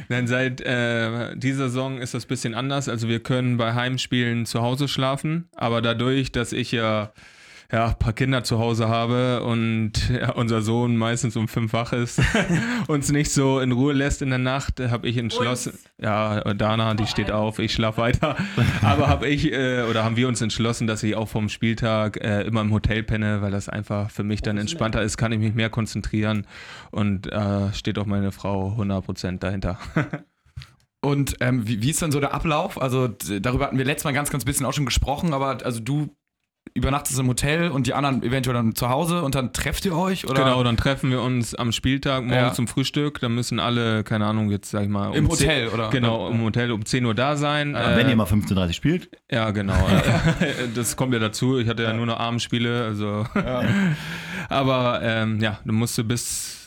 Nein, seit äh, dieser Saison ist das ein bisschen anders. Also wir können bei Heimspielen zu Hause schlafen, aber dadurch, dass ich ja ja, ein paar Kinder zu Hause habe und ja, unser Sohn meistens um fünf wach ist, uns nicht so in Ruhe lässt in der Nacht, habe ich entschlossen, ja, Dana, die steht auf, ich schlafe weiter, aber habe ich äh, oder haben wir uns entschlossen, dass ich auch vom Spieltag äh, immer im Hotel penne, weil das einfach für mich dann entspannter ist, kann ich mich mehr konzentrieren und äh, steht auch meine Frau 100% dahinter. Und ähm, wie, wie ist dann so der Ablauf? Also darüber hatten wir letztes Mal ganz, ganz bisschen auch schon gesprochen, aber also du übernachtest im Hotel und die anderen eventuell dann zu Hause und dann trefft ihr euch? Oder? Genau, dann treffen wir uns am Spieltag morgens Ja. zum Frühstück. Dann müssen alle, keine Ahnung, jetzt sag ich mal. Im um Hotel, 10, oder? Genau, im Hotel um 10 Uhr da sein. Äh, Wenn ihr mal 15.30 spielt. Ja, genau. das kommt ja dazu. Ich hatte ja, nur noch Abendspiele, also. Aber ähm, ja, du musst du bis.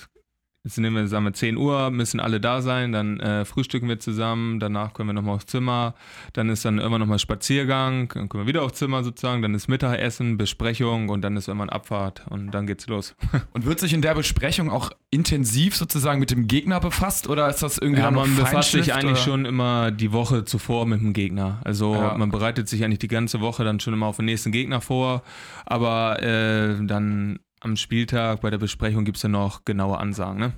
Jetzt nehmen wir, sagen wir 10 Uhr, müssen alle da sein, dann äh, frühstücken wir zusammen, danach können wir nochmal aufs Zimmer, dann ist dann irgendwann nochmal Spaziergang, dann können wir wieder aufs Zimmer sozusagen, dann ist Mittagessen, Besprechung und dann ist irgendwann Abfahrt und dann geht's los. Und wird sich in der Besprechung auch intensiv sozusagen mit dem Gegner befasst oder ist das irgendwie Ja, dann man befasst sich eigentlich oder? schon immer die Woche zuvor mit dem Gegner. Also Ja. man bereitet sich eigentlich die ganze Woche dann schon immer auf den nächsten Gegner vor. Aber äh, dann am Spieltag bei der Besprechung gibt es dann noch genaue Ansagen. Ne?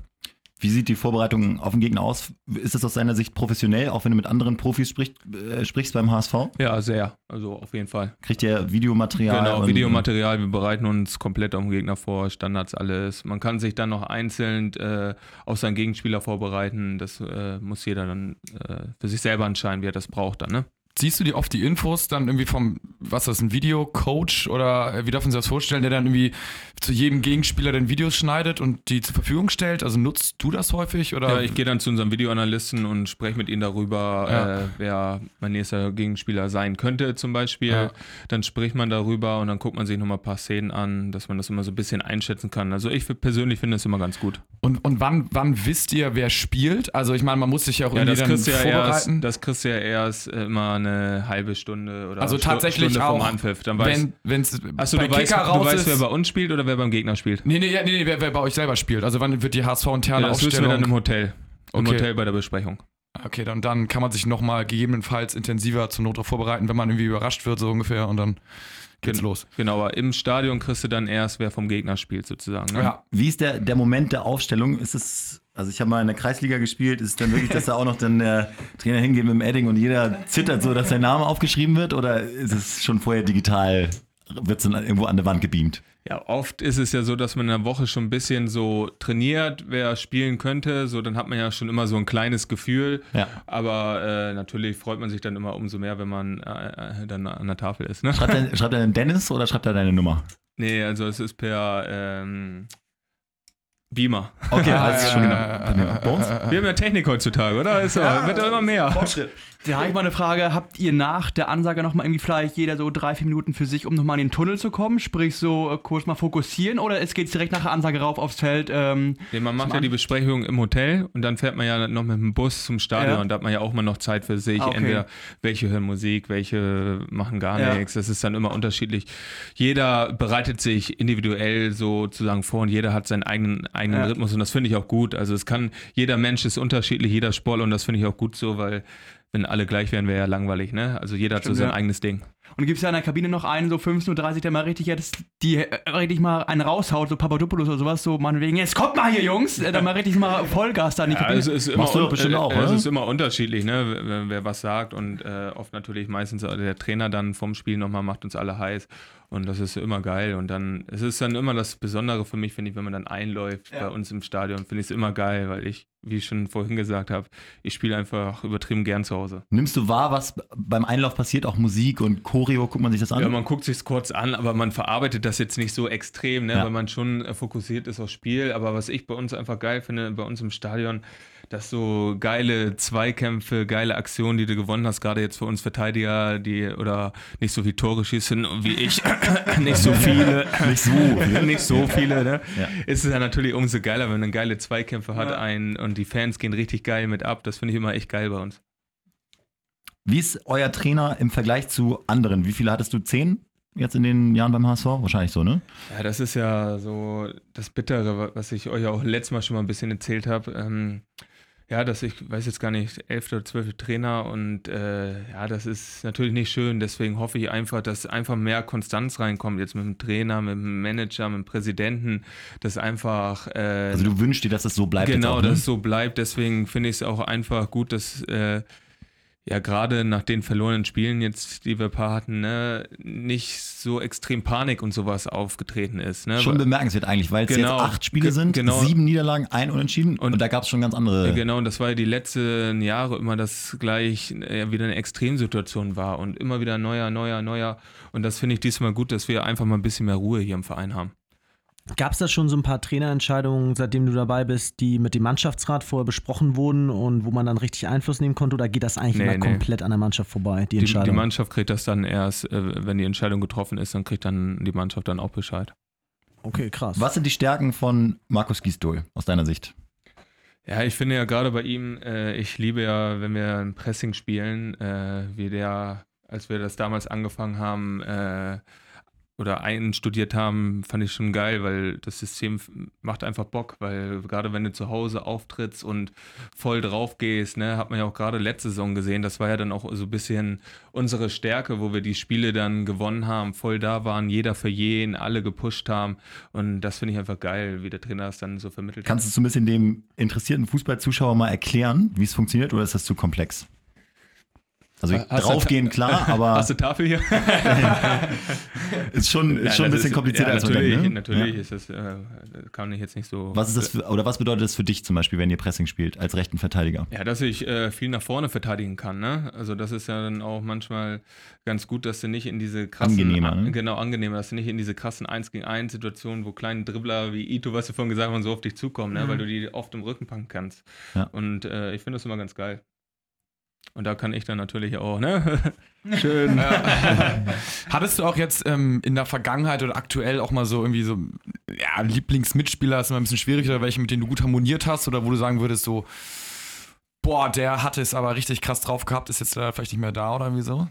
Wie sieht die Vorbereitung auf den Gegner aus? Ist das aus deiner Sicht professionell, auch wenn du mit anderen Profis sprichst, äh, sprichst beim HSV? Ja, sehr. Also auf jeden Fall. Kriegt ihr Videomaterial? genau, Videomaterial. Wir bereiten uns komplett auf den Gegner vor, Standards, alles. Man kann sich dann noch einzeln äh, auf seinen Gegenspieler vorbereiten. Das äh, muss jeder dann äh, für sich selber entscheiden, wie er das braucht dann. Ne? Siehst du dir oft die Infos dann irgendwie vom, was ist das, ein Videocoach oder äh, wie darf man sich das vorstellen, der dann irgendwie zu jedem Gegenspieler dann Videos schneidet und die zur Verfügung stellt? Also nutzt du das häufig? Oder? Ja, ich gehe dann zu unserem Videoanalysten und spreche mit ihm darüber, Ja. äh, wer mein nächster Gegenspieler sein könnte zum Beispiel. Ja. Dann spricht man darüber und dann guckt man sich nochmal ein paar Szenen an, dass man das immer so ein bisschen einschätzen kann. Also ich persönlich finde das immer ganz gut. Und, und wann, wann wisst ihr, wer spielt? Also ich meine, man muss sich ja auch Ja, irgendwie das dann ja erst, vorbereiten. das kriegst du ja erst äh, immer eine halbe Stunde oder Also Stu- tatsächlich Stunde vom auch, Anpfiff. Dann weißt, wenn wenn's achso, du weißt, Kicker du raus weißt, wer bei uns spielt oder wer beim Gegner spielt. Nee, nee, nee, nee wer, wer bei euch selber spielt. Also wann wird die HSV-interne Ja, das wissen wir Aufstellung? dann im Hotel. Im Okay. Hotel bei der Besprechung. Okay, dann, dann kann man sich nochmal gegebenenfalls intensiver zur Not vorbereiten, wenn man irgendwie überrascht wird, so ungefähr, und dann geht's Gen- los. Genau, aber im Stadion kriegst du dann erst, wer vom Gegner spielt sozusagen. Ne? Ja. Wie ist der, der Moment der Aufstellung? Ist es, also ich habe mal in der Kreisliga gespielt, ist es dann wirklich, dass da auch noch dann der Trainer hingeht mit dem Edding und jeder zittert so, dass sein Name aufgeschrieben wird? Oder ist es schon vorher digital, wird es dann irgendwo an der Wand gebeamt? Ja, oft ist es ja so, dass man in der Woche schon ein bisschen so trainiert, wer spielen könnte. So, dann hat man ja schon immer so ein kleines Gefühl. Ja. Aber äh, natürlich freut man sich dann immer umso mehr, wenn man äh, äh, dann an der Tafel ist. Ne? Schreibt er, schreibt er denn Dennis oder schreibt er deine Nummer? Nee, also es ist per ähm, Beamer. Okay, Ah, alles ja, schon ja, genau. ja, ja, Bei uns? ja, ja. Wir haben ja Technik heutzutage, oder? Ist so, wird doch immer mehr. Da habe ich mal eine Frage. Habt ihr nach der Ansage nochmal irgendwie vielleicht jeder so drei, vier Minuten für sich, um nochmal in den Tunnel zu kommen? Sprich, so äh, kurz mal fokussieren oder es geht direkt nach der Ansage rauf aufs Feld? Ähm, Nee, man macht ja die Besprechung im Hotel und dann fährt man ja noch mit dem Bus zum Stadion Ja. und da hat man ja auch mal noch Zeit für sich. Ah, okay. Entweder welche hören Musik, welche machen gar Ja. nichts. Das ist dann immer unterschiedlich. Jeder bereitet sich individuell sozusagen vor und jeder hat seinen eigenen, eigenen Ja. Rhythmus und das finde ich auch gut. Also es kann, jeder Mensch ist unterschiedlich, jeder Sportler und das finde ich auch gut so, weil wenn alle gleich wären, wäre ja langweilig, ne? Also jeder hat so Stimmt, sein ja. eigenes Ding. und gibt es ja in der Kabine noch einen, so 15.30 Uhr, der mal richtig jetzt, die äh, richtig mal einen raushaut, so Papadopoulos oder sowas, so meinetwegen, jetzt kommt mal hier, Jungs, äh, dann mal richtig mal Vollgas da in die Ja, Kabine. es ist immer, Machst un- bestimmt äh, auch, Es ist immer unterschiedlich, ne? wer, wer was sagt und äh, oft natürlich meistens der Trainer dann vom Spiel nochmal macht uns alle heiß und das ist immer geil und dann, es ist dann immer das Besondere für mich, finde ich, wenn man dann einläuft bei uns im Stadion, finde ich es immer geil, weil ich, wie ich schon vorhin gesagt habe, ich spiele einfach übertrieben gern zu Hause. Nimmst du wahr, was beim Einlauf passiert? Auch Musik und Choreo, guckt man sich das an? Ja, man guckt sich kurz an, aber man verarbeitet das jetzt nicht so extrem, ne? Ja. weil man schon äh, fokussiert ist aufs Spiel. Aber was ich bei uns einfach geil finde, bei uns im Stadion, dass so geile Zweikämpfe, geile Aktionen, die du gewonnen hast, gerade jetzt für uns Verteidiger, die oder nicht so viel Tore schießen wie ich, nicht so viele, Nicht so. nicht so viele, ne? Ja. Ist es ja natürlich umso geiler, wenn man geile Zweikämpfe hat ein, und die Fans gehen richtig geil mit ab. Das finde ich immer echt geil bei uns. Wie ist euer Trainer im Vergleich zu anderen? Wie viele hattest du? Zehn jetzt in den Jahren beim HSV? Wahrscheinlich so, ne? Ja, das ist ja so das Bittere, wa- was ich euch auch letztes Mal schon mal ein bisschen erzählt habe. Ähm, ja, dass ich weiß jetzt gar nicht, elf oder zwölf Trainer und äh, ja, das ist natürlich nicht schön. Deswegen hoffe ich einfach, dass einfach mehr Konstanz reinkommt, jetzt mit dem Trainer, mit dem Manager, mit dem Präsidenten, dass einfach äh, Also du wünschst dir, dass es so bleibt. genau, auch, ne? dass es so bleibt. Deswegen finde ich es auch einfach gut, dass äh, ja gerade nach den verlorenen Spielen jetzt, die wir ein paar hatten, ne, nicht so extrem Panik und sowas aufgetreten ist. Ne? Schon bemerkenswert eigentlich, weil es Genau. jetzt acht Spiele sind, genau. sieben Niederlagen, ein Unentschieden und, Und- da gab es schon ganz andere. Ja, Genau, und das war ja die letzten Jahre immer das gleich äh, wieder eine Extremsituation war und immer wieder neuer, neuer, neuer. Und das finde ich diesmal gut, dass wir einfach mal ein bisschen mehr Ruhe hier im Verein haben. Gab es da schon so ein paar Trainerentscheidungen, seitdem du dabei bist, die mit dem Mannschaftsrat vorher besprochen wurden und wo man dann richtig Einfluss nehmen konnte? Oder geht das eigentlich Nee, immer nee. komplett an der Mannschaft vorbei, die Die, Entscheidung? die Mannschaft kriegt das dann erst, äh, wenn die Entscheidung getroffen ist, dann kriegt dann die Mannschaft dann auch Bescheid. okay, krass. Was sind die Stärken von Markus Gisdol aus deiner Sicht? Ja, ich finde ja gerade bei ihm, äh, ich liebe ja, wenn wir ein Pressing spielen, äh, wie der, als wir das damals angefangen haben äh, oder einstudiert haben, fand ich schon geil, weil das System macht einfach Bock, weil gerade wenn du zu Hause auftrittst und voll drauf gehst, ne, hat man ja auch gerade letzte Saison gesehen, das war ja dann auch so ein bisschen unsere Stärke, wo wir die Spiele dann gewonnen haben, voll da waren, jeder für jeden, alle gepusht haben und das finde ich einfach geil, wie der Trainer das dann so vermittelt hat. Kannst du so ein bisschen dem interessierten Fußballzuschauer mal erklären, wie es funktioniert oder ist das zu komplex? Also Hast du- draufgehen, klar, aber Hast du Tafel hier? ist schon, ist Nein, schon ein bisschen komplizierter ja, als man natürlich, denkt. Ne? Natürlich Ja. ist das, äh, kann ich jetzt nicht so. Was ist das für, oder was bedeutet das für dich zum Beispiel, wenn ihr Pressing spielt, als rechten Verteidiger? Ja, dass ich äh, viel nach vorne verteidigen kann, ne? Also das ist ja dann auch manchmal ganz gut, dass du nicht in diese krassen, Angenehmer, ne? genau angenehmer, dass du nicht in diese krassen 1 gegen 1 Situationen, wo kleine Dribbler wie Ito, was du vorhin gesagt hast, so auf dich zukommen, ne? Weil du die oft im Rücken packen kannst. Ja. Und äh, ich finde das immer ganz geil. Und da kann ich dann natürlich auch, ne? Schön. Hattest du auch jetzt ähm, in der Vergangenheit oder aktuell auch mal so irgendwie so, ja, Lieblingsmitspieler, ist immer ein bisschen schwierig, oder welche, mit denen du gut harmoniert hast oder wo du sagen würdest, so, boah, der hatte es aber richtig krass drauf gehabt, ist jetzt leider vielleicht nicht mehr da oder irgendwie so?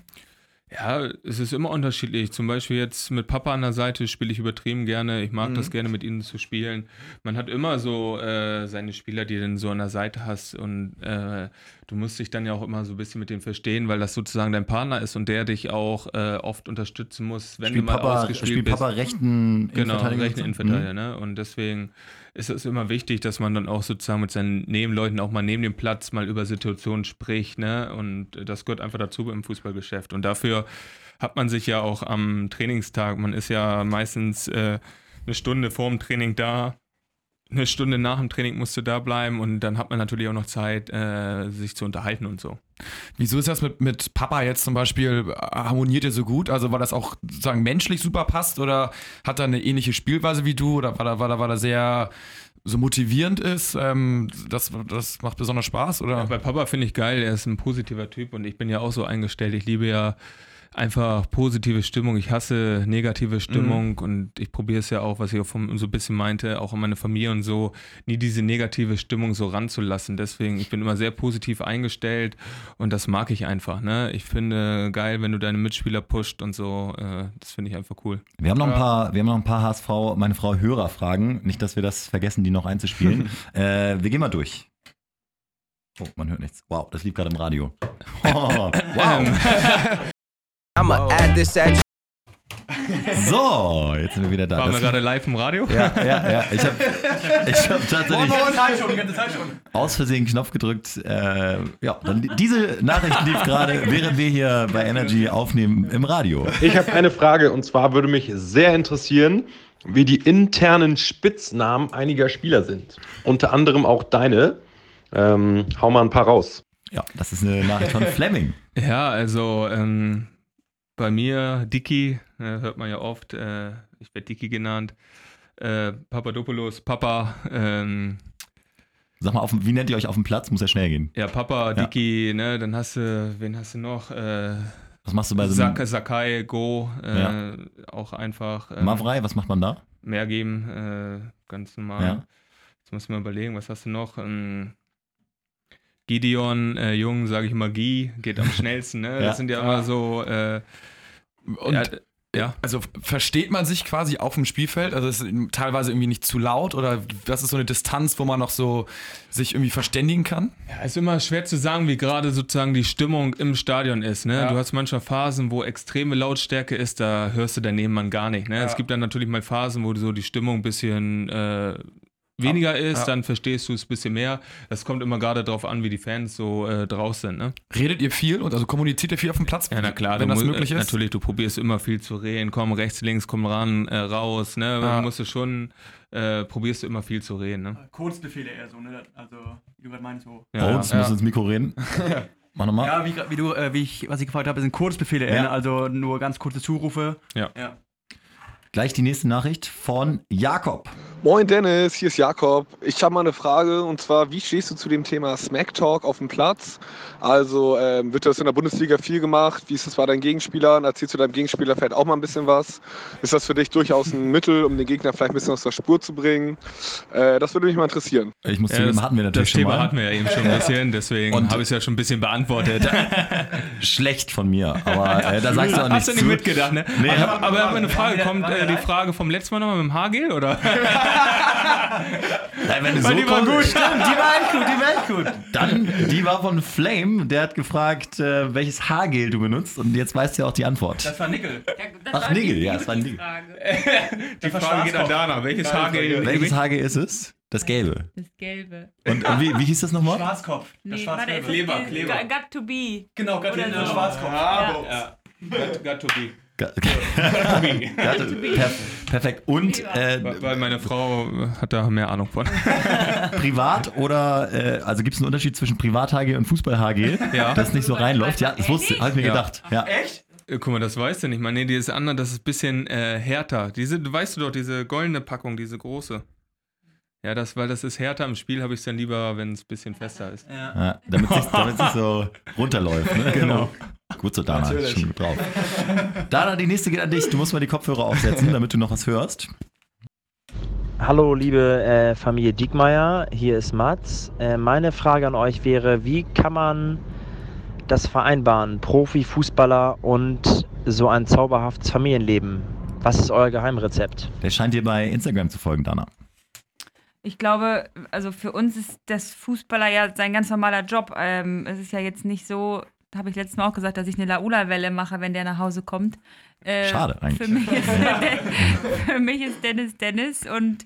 Ja, es ist immer unterschiedlich. Zum Beispiel jetzt mit Papa an der Seite spiele ich übertrieben gerne. Ich mag das gerne mit ihnen zu spielen. Man hat immer so äh, seine Spieler, die du dann so an der Seite hast und äh, du musst dich dann ja auch immer so ein bisschen mit dem verstehen, weil das sozusagen dein Partner ist und der dich auch äh, oft unterstützen muss, wenn Spielt du mal Papa, ausgespielt spielt bist. Papa rechten Genau, Innenverteidiger? rechten Innenverteidiger, ne? Und deswegen ist es immer wichtig, dass man dann auch sozusagen mit seinen Nebenleuten auch mal neben dem Platz mal über Situationen spricht, ne? Und das gehört einfach dazu im Fußballgeschäft. Und dafür hat man sich ja auch am Trainingstag, man ist ja meistens äh, eine Stunde vor dem Training da, eine Stunde nach dem Training musst du da bleiben und dann hat man natürlich auch noch Zeit, äh, sich zu unterhalten und so. Wieso ist das mit, mit Papa jetzt zum Beispiel, äh, harmoniert ihr so gut? Also war das auch sozusagen menschlich super passt oder hat er eine ähnliche Spielweise wie du oder war da, war da, war da sehr so motivierend ist, ähm, das, das macht besonders Spaß, oder? Ja, bei Papa finde ich geil, er ist ein positiver Typ und ich bin ja auch so eingestellt. Ich liebe ja einfach positive Stimmung. Ich hasse negative Stimmung Mhm. und ich probiere es ja auch, was ich auch vom, so ein bisschen meinte, auch in meine Familie und so, nie diese negative Stimmung so ranzulassen. Deswegen, ich bin immer sehr positiv eingestellt und das mag ich einfach. Ne? Ich finde geil, wenn du deine Mitspieler pusht und so. Äh, das finde ich einfach cool. Wir haben noch ein paar, wir haben noch ein paar HSV, meine Frau Hörerfragen. Nicht, dass wir das vergessen, die noch einzuspielen. äh, wir gehen mal durch. Oh, man hört nichts. Wow, das lief gerade im Radio. Oh, wow. I'ma add this at So, jetzt sind wir wieder da. Waren wir gerade live im Radio? ja, ja, ja. Ich habe ich hab tatsächlich Zeit schon, die ganze Zeit schon. aus Versehen Knopf gedrückt. Äh, ja, dann, diese Nachricht lief gerade, während wir hier bei Energy aufnehmen im Radio. Ich habe eine Frage und zwar würde mich sehr interessieren, wie die internen Spitznamen einiger Spieler sind. Unter anderem auch deine. Ähm, hau mal ein paar raus. Ja, das ist eine Nachricht von Fleming. Ja, also ähm, bei mir, Dicky, äh, hört man ja oft, äh, ich werde Dicky genannt, äh, Papadopoulos, Papa, ähm, Sag mal, auf, wie nennt ihr euch auf dem Platz? Muss ja schnell gehen. ja, Papa, Ja. Dicky, ne, dann hast du, wen hast du noch? Äh, Was machst du bei so Sak Sakai, Go, äh, Ja. auch einfach ähm, Mavrei? Was macht man da? mehr geben, äh, ganz normal. Ja. Jetzt muss man überlegen, was hast du noch? Ähm, Gideon, äh, Jung, sage ich mal, Guy, geht am schnellsten, ne? Ja. Das sind ja immer so, äh, Und ja, ja. also versteht man sich quasi auf dem Spielfeld? Also ist es teilweise irgendwie nicht zu laut oder das ist so eine Distanz, wo man noch so sich irgendwie verständigen kann? Ja, ist immer schwer zu sagen, wie gerade sozusagen die Stimmung im Stadion ist. Ne? Ja. Du hast manchmal Phasen, wo extreme Lautstärke ist, da hörst du deinen Nebenmann gar nicht. Ne? Es gibt dann natürlich mal Phasen, wo so die Stimmung ein bisschen äh, weniger ist, Ja. dann verstehst du es ein bisschen mehr. Das kommt immer gerade darauf an, wie die Fans so äh, draus sind. Ne? Redet ihr viel und also kommuniziert ihr viel auf dem Platz? Ja, na klar, wenn das mu- möglich ist. Natürlich, du probierst immer viel zu reden. Komm rechts, links, komm ran, äh, raus. Ne? Ja. Du musst du schon, äh, probierst du immer viel zu reden. Ne? Kurzbefehle eher so, ne? Also, wie du gerade meinst, so. Ja, oh, jetzt musst du ins Mikro reden. Mach nochmal. Ja, wie, wie du, äh, wie ich, was ich gefragt habe, sind Kurzbefehle eher, Ja. ne? Also nur ganz kurze Zurufe. Ja. ja. Gleich die nächste Nachricht von Jakob. Moin Dennis, hier ist Jakob. Ich habe mal eine Frage und zwar, wie stehst du zu dem Thema Smack Talk auf dem Platz? Also ähm, wird das in der Bundesliga viel gemacht? Wie ist das bei deinen Gegenspielern? Erzählst du deinem Gegenspieler vielleicht auch mal ein bisschen was? Ist das für dich durchaus ein Mittel, um den Gegner vielleicht ein bisschen aus der Spur zu bringen? Äh, das würde mich mal interessieren. Ich muss Ja, zugeben, das- hatten wir natürlich Das schon Thema mal. hatten wir ja eben schon ein bisschen, deswegen Und- habe ich es ja schon ein bisschen beantwortet. Schlecht von mir, aber äh, da sagst du auch nichts Hast du nicht zu. mitgedacht, ne? Nee, aber, aber ich habe eine Frage, kommt äh, die Frage vom letzten Mal nochmal mit dem Haargel, oder? Nein, wenn du so die war gut. Stimmt, die war echt gut, die war echt gut. Dann, die war von Flame, der hat gefragt, äh, welches Haargel du benutzt und jetzt weißt du ja auch die Antwort. Das war Nickel. Ach, Nigel, ja, es war ein Nigel. Die Frage geht an Dana. Welches Haargel? Welches Haargel ist es? Das gelbe. Das Gelbe. Und, und wie, wie hieß das nochmal? Schwarzkopf. Das Nee, ist Schwarzgelbe. das Kleber, die- Kleber. Got to be. Genau, Oder genau, so. Schwarzkopf. Ja. Got, got to be. Perfekt. Und äh, Weil meine Frau hat da mehr Ahnung von. privat oder, äh, also gibt es einen Unterschied zwischen Privat-HG und Fußball-HG, Ja. das nicht so reinläuft? Ja, das wusste habe ich mir Ja. gedacht. Ja. Echt? Äh, Guck mal, das weißt du nicht. Man, nee, die ist anders, das ist ein bisschen äh, härter. Diese, weißt du doch, diese goldene Packung, diese große. Ja, das, weil das ist härter im Spiel, habe ich es dann lieber, wenn es ein bisschen fester ist. Ja. Ja, damit es nicht so runterläuft. Ne? Genau. Gut so, Dana, ist schon gut drauf. Dana, die nächste geht an dich. Du musst mal die Kopfhörer aufsetzen, damit du noch was hörst. Hallo liebe äh, Familie Diekmeyer, hier ist Mats. Äh, meine Frage an euch wäre, wie kann man das vereinbaren, Profifußballer und so ein zauberhaftes Familienleben? Was ist euer Geheimrezept? Der scheint dir bei Instagram zu folgen, Dana. Ich glaube, also für uns ist das Fußballer ja sein ganz normaler Job. Ähm, es ist ja jetzt nicht so, habe ich letztes Mal auch gesagt, dass ich eine Laula-Welle mache, wenn der nach Hause kommt. Äh, Schade eigentlich. Für mich, ist, für mich ist Dennis Dennis und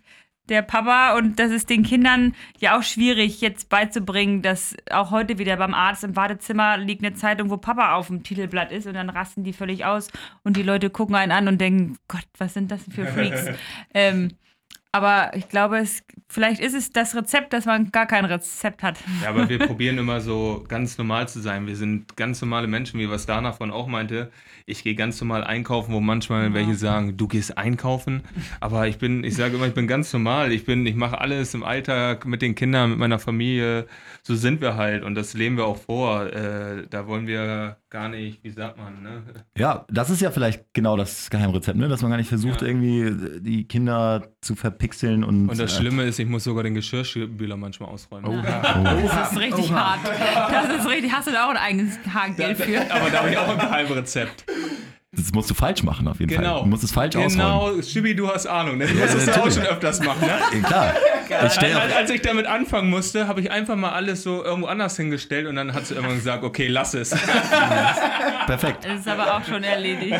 der Papa und das ist den Kindern ja auch schwierig jetzt beizubringen, dass auch heute wieder beim Arzt im Wartezimmer liegt eine Zeitung, wo Papa auf dem Titelblatt ist und dann rasten die völlig aus und die Leute gucken einen an und denken, Gott, was sind das denn für Freaks? ähm, Aber ich glaube, es, vielleicht ist es das Rezept, dass man gar kein Rezept hat. Ja, aber wir probieren immer so ganz normal zu sein. Wir sind ganz normale Menschen, wie was Dana von auch meinte. Ich gehe ganz normal einkaufen, wo manchmal welche sagen, du gehst einkaufen. Aber ich bin, ich sage immer, ich bin ganz normal. Ich bin, ich mache alles im Alltag mit den Kindern, mit meiner Familie. So sind wir halt und das leben wir auch vor. Äh, da wollen wir gar nicht, wie sagt man, ne? Ja, das ist ja vielleicht genau das Geheimrezept, ne? dass man gar nicht versucht, Ja. irgendwie die Kinder zu verpixeln und. Und das äh, Schlimme ist, ich muss sogar den Geschirrspüler manchmal ausräumen. Das ist richtig hart. Das ist richtig. Hast du da auch ein eigenes Haargeld für? Aber da habe ich auch ein Geheimrezept. Das musst du falsch machen, auf jeden Genau. Fall. Du musst es falsch ausräumen. Genau, Schibi, du hast Ahnung. Ne? Du musst es ja auch natürlich. schon öfters machen, ne? Ja, Klar. Ich stell Als, als ich damit anfangen musste, habe ich einfach mal alles so irgendwo anders hingestellt und dann hat sie irgendwann gesagt, okay, lass es. perfekt. Das ist aber auch schon erledigt.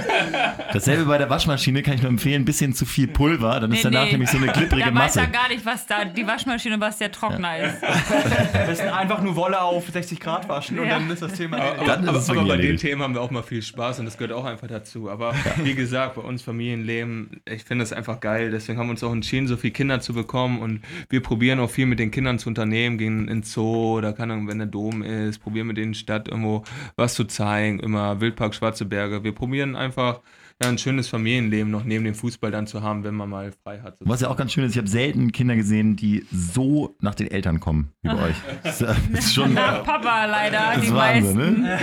Dasselbe bei der Waschmaschine kann ich nur empfehlen. Ein bisschen zu viel Pulver, dann ist Nee, danach nee. nämlich so eine klipprige Da weiß Masse. er gar nicht, was da die Waschmaschine, was der Trockner ist. Am besten einfach nur Wolle auf 60 Grad waschen und Ja. dann ist das Thema Aber, erledigt. Dann ist aber, es aber wirklich bei den erledigt. Themen haben wir auch mal viel Spaß und das gehört auch einfach dazu. Aber wie gesagt, bei uns Familienleben, ich finde es einfach geil. Deswegen haben wir uns auch entschieden, so viele Kinder zu bekommen und wir probieren auch viel mit den Kindern zu unternehmen, gehen ins Zoo oder kann wenn der Dom ist, probieren mit denen Stadt irgendwo was zu zeigen, immer Wildpark Schwarze Berge. Wir probieren einfach ja, ein schönes Familienleben noch neben dem Fußball dann zu haben, wenn man mal frei hat. Was ja auch ganz schön ist, ich habe selten Kinder gesehen, die so nach den Eltern kommen wie bei euch. Das ist, schon Nach Papa leider, das die Wahnsinn, meisten. ne?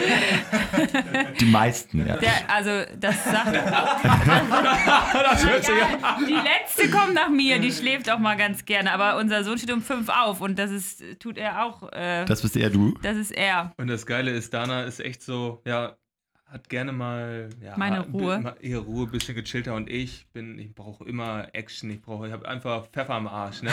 Die meisten, ja. Der, also, das sagt. das hört sich Ja, die letzte kommt nach mir, die schläft auch mal ganz gerne. Aber unser Sohn steht um fünf auf und das ist, tut er auch. Äh, Das bist eher du. das ist er. Und das Geile ist, Dana ist echt so, ja, hat gerne mal ja, Meine Ruhe. mal ihre Ruhe, bisschen gechillter und ich bin, ich brauche immer Action, ich brauche, ich habe einfach Pfeffer am Arsch, ne?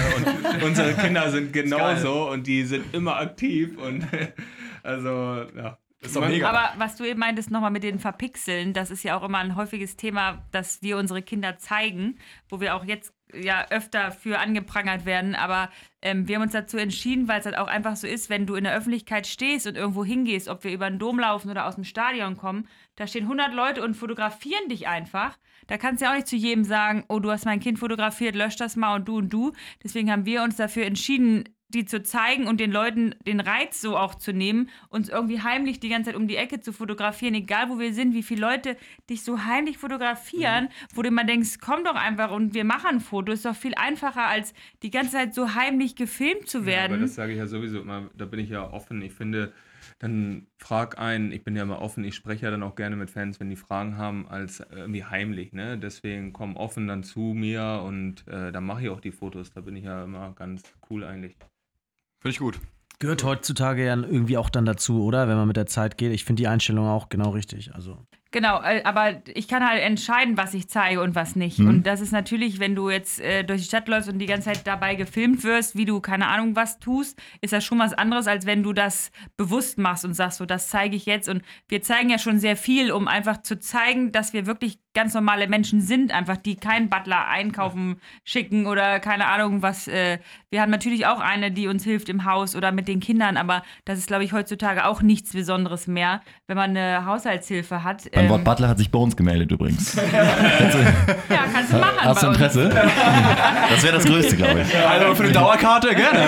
Und unsere Kinder sind genauso und die sind immer aktiv und also ja. Ist doch mega. Aber was du eben meintest, nochmal mit den Verpixeln, das ist ja auch immer ein häufiges Thema, dass wir unsere Kinder zeigen, wo wir auch jetzt ja öfter für angeprangert werden. Aber ähm, wir haben uns dazu entschieden, weil es halt auch einfach so ist, wenn du in der Öffentlichkeit stehst und irgendwo hingehst, ob wir über den Dom laufen oder aus dem Stadion kommen, da stehen 100 Leute und fotografieren dich einfach. Da kannst du ja auch nicht zu jedem sagen, oh, du hast mein Kind fotografiert, lösch das mal und du und du. Deswegen haben wir uns dafür entschieden, die zu zeigen und den Leuten den Reiz so auch zu nehmen, uns irgendwie heimlich die ganze Zeit um die Ecke zu fotografieren, egal wo wir sind, wie viele Leute dich so heimlich fotografieren, wo du immer denkst, komm doch einfach und wir machen ein Foto. Ist doch viel einfacher, als die ganze Zeit so heimlich gefilmt zu Ja, werden. aber das sage ich ja sowieso immer, da bin ich ja offen. Ich finde, dann frag einen, ich bin ja immer offen, ich spreche ja dann auch gerne mit Fans, wenn die Fragen haben, als irgendwie heimlich, ne? Deswegen komm offen dann zu mir und äh, dann mache ich auch die Fotos. Da bin ich ja immer ganz cool eigentlich. Finde ich gut. Gehört heutzutage ja irgendwie auch dann dazu, oder? Wenn man mit der Zeit geht. Ich finde die Einstellung auch genau richtig. Also. Genau, äh, aber ich kann halt entscheiden, was ich zeige und was nicht. Mhm. Und das ist natürlich, wenn du jetzt äh, durch die Stadt läufst und die ganze Zeit dabei gefilmt wirst, wie du keine Ahnung was tust, ist das schon was anderes, als wenn du das bewusst machst und sagst, so, das zeige ich jetzt. Und wir zeigen ja schon sehr viel, um einfach zu zeigen, dass wir wirklich ganz normale Menschen sind, einfach die keinen Butler einkaufen schicken oder keine Ahnung was. Äh, wir haben natürlich auch eine, die uns hilft im Haus oder mit den Kindern, aber das ist, glaube ich, heutzutage auch nichts Besonderes mehr, wenn man eine Haushaltshilfe hat. Beim Ähm, Wort Butler hat sich bei uns gemeldet übrigens. Ja, kannst du machen. Hast du. Interesse? Das wäre das Größte, glaube ich. Also für eine Dauerkarte gerne.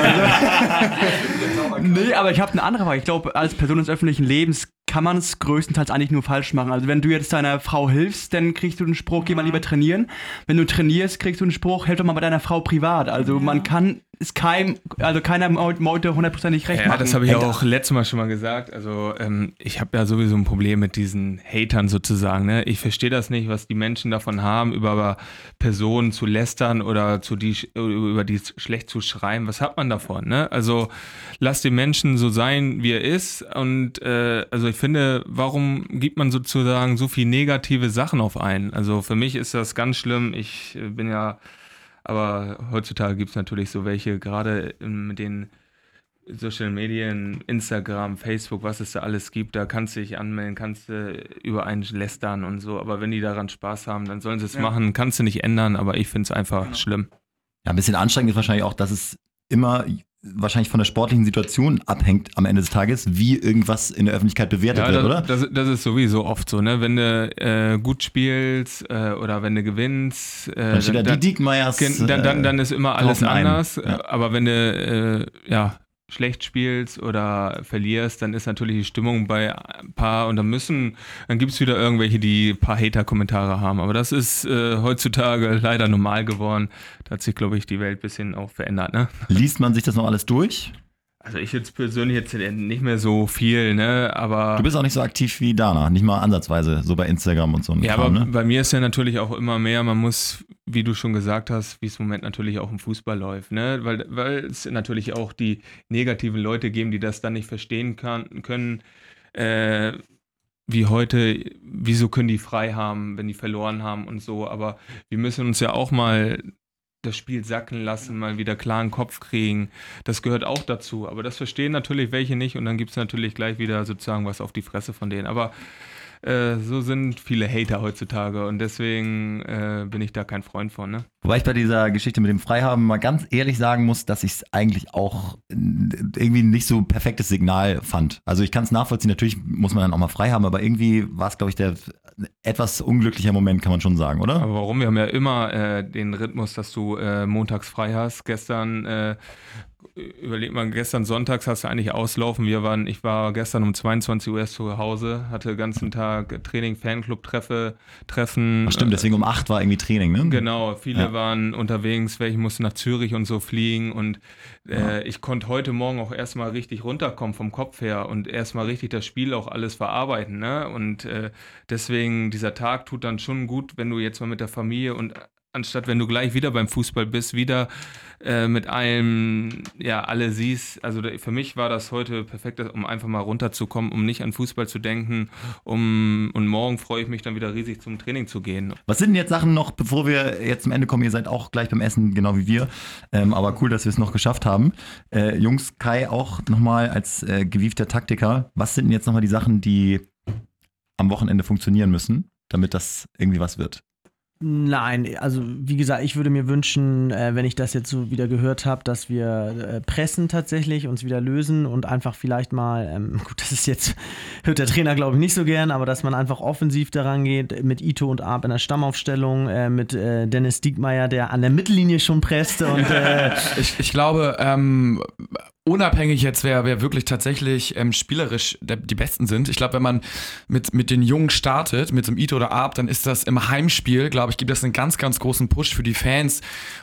nee, aber ich habe eine andere Frage. Ich glaube, als Person des öffentlichen Lebens kann man es größtenteils eigentlich nur falsch machen. Also wenn du jetzt deiner Frau hilfst, dann kriegst du den Spruch, geh mal lieber trainieren. Wenn du trainierst, kriegst du den Spruch, helf doch mal bei deiner Frau privat. Also man kann es keinem, also keiner Meute hundertprozentig recht Ja, machen. das habe ich ja auch letztes Mal schon mal gesagt. Also ähm, ich habe ja sowieso ein Problem mit diesen Hatern sozusagen. Ne? Ich verstehe das nicht, was die Menschen davon haben, über Personen zu lästern oder zu die, über die schlecht zu schreiben. Was hat man davon? Ne? Also lass den Menschen so sein, wie er ist. Und äh, also ich finde, warum gibt man sozusagen so viel negative Sachen auf einen? Also für mich ist das ganz schlimm. Ich äh, bin ja, aber heutzutage gibt es natürlich so welche, gerade mit den Social Medien, Instagram, Facebook, was es da alles gibt, da kannst du dich anmelden, kannst du über einen lästern und so. Aber wenn die daran Spaß haben, dann sollen sie es Ja. machen. Kannst du nicht ändern, aber ich finde es einfach schlimm. Ja, ein bisschen anstrengend ist wahrscheinlich auch, dass es immer wahrscheinlich von der sportlichen Situation abhängt am Ende des Tages, wie irgendwas in der Öffentlichkeit bewertet Ja, wird, das, oder? Das, das ist sowieso oft so, ne? Wenn du äh, gut spielst äh, oder wenn du gewinnst, äh, Dann steht da dann, dann, dann ist immer alles anders. Ja. Aber wenn du äh, ja, schlecht spielst oder verlierst, dann ist natürlich die Stimmung bei ein paar und dann müssen, dann gibt es wieder irgendwelche, die ein paar Hater-Kommentare haben. Aber das ist äh, heutzutage leider normal geworden. Da hat sich, glaube ich, die Welt ein bisschen auch verändert, ne? Liest man sich das noch alles durch? Also ich jetzt persönlich jetzt nicht mehr so viel, ne? Aber Du bist auch nicht so aktiv wie Dana, nicht mal ansatzweise, so bei Instagram und so. Ja, Kram, aber ne? bei mir ist ja natürlich auch immer mehr, man muss, wie du schon gesagt hast, wie es im Moment natürlich auch im Fußball läuft, ne? Weil, weil es natürlich auch die negativen Leute geben, die das dann nicht verstehen kann, können, äh, wie heute, wieso können die frei haben, wenn die verloren haben und so, aber wir müssen uns ja auch mal das Spiel sacken lassen, mal wieder klaren Kopf kriegen. Das gehört auch dazu. Aber das verstehen natürlich welche nicht und dann gibt es natürlich gleich wieder sozusagen was auf die Fresse von denen. Aber äh, so sind viele Hater heutzutage und deswegen äh, bin ich da kein Freund von. Ne? Wobei ich bei dieser Geschichte mit dem Freihaben mal ganz ehrlich sagen muss, dass ich es eigentlich auch irgendwie nicht so perfektes Signal fand. Also ich kann es nachvollziehen, natürlich muss man dann auch mal frei haben, aber irgendwie war es, glaube ich, der etwas unglücklicher Moment, kann man schon sagen, oder? Aber warum? Wir haben ja immer äh, den Rhythmus, dass du äh, montags frei hast. Gestern, äh, überleg mal, gestern sonntags hast du eigentlich auslaufen. Wir waren, ich war gestern um 22 Uhr erst zu Hause, hatte den ganzen Tag Training, Fanclub, Treffe, Treffen. Ach stimmt, deswegen um 8 war irgendwie Training, ne? Genau, viele Ja. waren unterwegs, welche mussten nach Zürich und so fliegen und äh, ich konnte heute Morgen auch erstmal richtig runterkommen vom Kopf her und erstmal richtig das Spiel auch alles verarbeiten. Ne? Und äh, deswegen, dieser Tag tut dann schon gut, wenn du jetzt mal mit der Familie und anstatt wenn du gleich wieder beim Fußball bist, wieder äh, mit allem, ja, alle siehst. Also für mich war das heute perfekt, um einfach mal runterzukommen, um nicht an Fußball zu denken. Um, und morgen freue ich mich dann wieder riesig zum Training zu gehen. Was sind denn jetzt Sachen noch, bevor wir jetzt zum Ende kommen? Ihr seid auch gleich beim Essen, genau wie wir. Ähm, aber cool, dass wir es noch geschafft haben. Äh, Jungs, Kai auch nochmal als äh, gewiefter Taktiker. Was sind denn jetzt nochmal die Sachen, die am Wochenende funktionieren müssen, damit das irgendwie was wird? Nein, also wie gesagt, ich würde mir wünschen, äh, wenn ich das jetzt so wieder gehört habe, dass wir äh, pressen tatsächlich, uns wieder lösen und einfach vielleicht mal, ähm, gut, das ist jetzt, hört der Trainer glaube ich nicht so gern, aber dass man einfach offensiv daran geht, mit Ito und Arp in der Stammaufstellung, äh, mit äh, Dennis Diekmeyer, der an der Mittellinie schon presste und äh, Ich, ich glaube, ähm, unabhängig jetzt, wer, wer wirklich tatsächlich ähm, spielerisch der, die Besten sind, ich glaube, wenn man mit, mit den Jungen startet, mit so einem Ito oder Arp, dann ist das im Heimspiel, glaube ich, gibt das einen ganz, ganz großen Push für die Fans.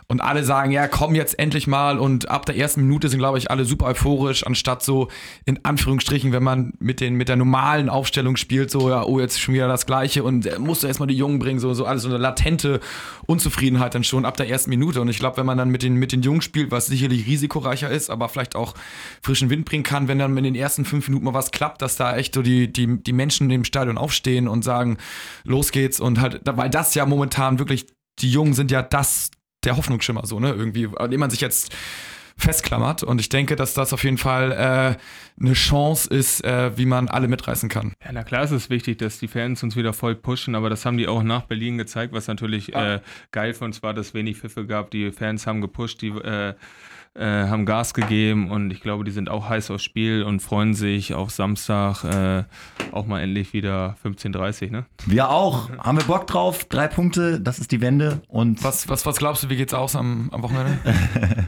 Und alle sagen, ja, komm jetzt endlich mal. Und ab der ersten Minute sind, glaube ich, alle super euphorisch, anstatt so in Anführungsstrichen, wenn man mit, den, mit der normalen Aufstellung spielt, so, ja, oh, jetzt schon wieder das Gleiche und äh, musst du erstmal die Jungen bringen, so, so alles so eine latente Unzufriedenheit dann schon ab der ersten Minute. Und ich glaube, wenn man dann mit den, mit den Jungen spielt, was sicherlich risikoreicher ist, aber vielleicht auch frischen Wind bringen kann, wenn dann in den ersten fünf Minuten mal was klappt, dass da echt so die, die, die Menschen im Stadion aufstehen und sagen, los geht's und halt, weil das ja momentan wirklich, die Jungen sind ja das, der Hoffnungsschimmer so, ne, irgendwie, an dem man sich jetzt festklammert und ich denke, dass das auf jeden Fall äh, eine Chance ist, äh, wie man alle mitreißen kann. Ja, na klar ist es wichtig, dass die Fans uns wieder voll pushen, aber das haben die auch nach Berlin gezeigt, was natürlich äh, geil für uns war, dass es wenig Pfiffe gab. Die Fans haben gepusht, die äh, haben Gas gegeben und ich glaube, die sind auch heiß aufs Spiel und freuen sich auf Samstag äh, auch mal endlich wieder 15.30 ne? Wir auch. Haben wir Bock drauf? Drei Punkte, das ist die Wende. Und Was, was, was glaubst du, wie geht's aus am, am Wochenende?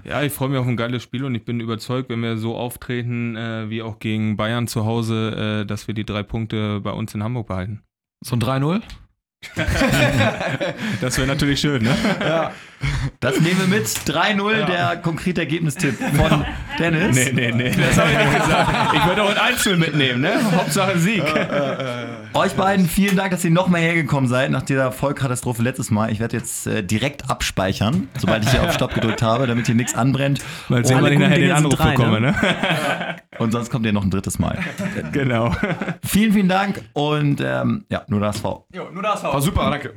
Ja, ich freue mich auf ein geiles Spiel und ich bin überzeugt, wenn wir so auftreten äh, wie auch gegen Bayern zu Hause, äh, dass wir die drei Punkte bei uns in Hamburg behalten. So ein 3-0? Das wäre natürlich schön, ne? Das nehmen wir mit. 3-0, der konkrete Ergebnistipp von Dennis. Nee, nee, nee, das habe ich nicht gesagt. Ich würde auch ein Einzel mitnehmen, ne? Hauptsache Sieg. Euch beiden vielen Dank, dass ihr nochmal hergekommen seid nach dieser Vollkatastrophe letztes Mal. Ich werde jetzt äh, direkt abspeichern, sobald ich hier auf Stopp gedrückt habe, damit hier nichts anbrennt. Mal sehen, Und- wann ich nachher den Dinge Anruf drei, bekomme, ne? Und sonst kommt ihr noch ein drittes Mal. Genau. Vielen, vielen Dank und ähm, ja, nur das V. War super, danke.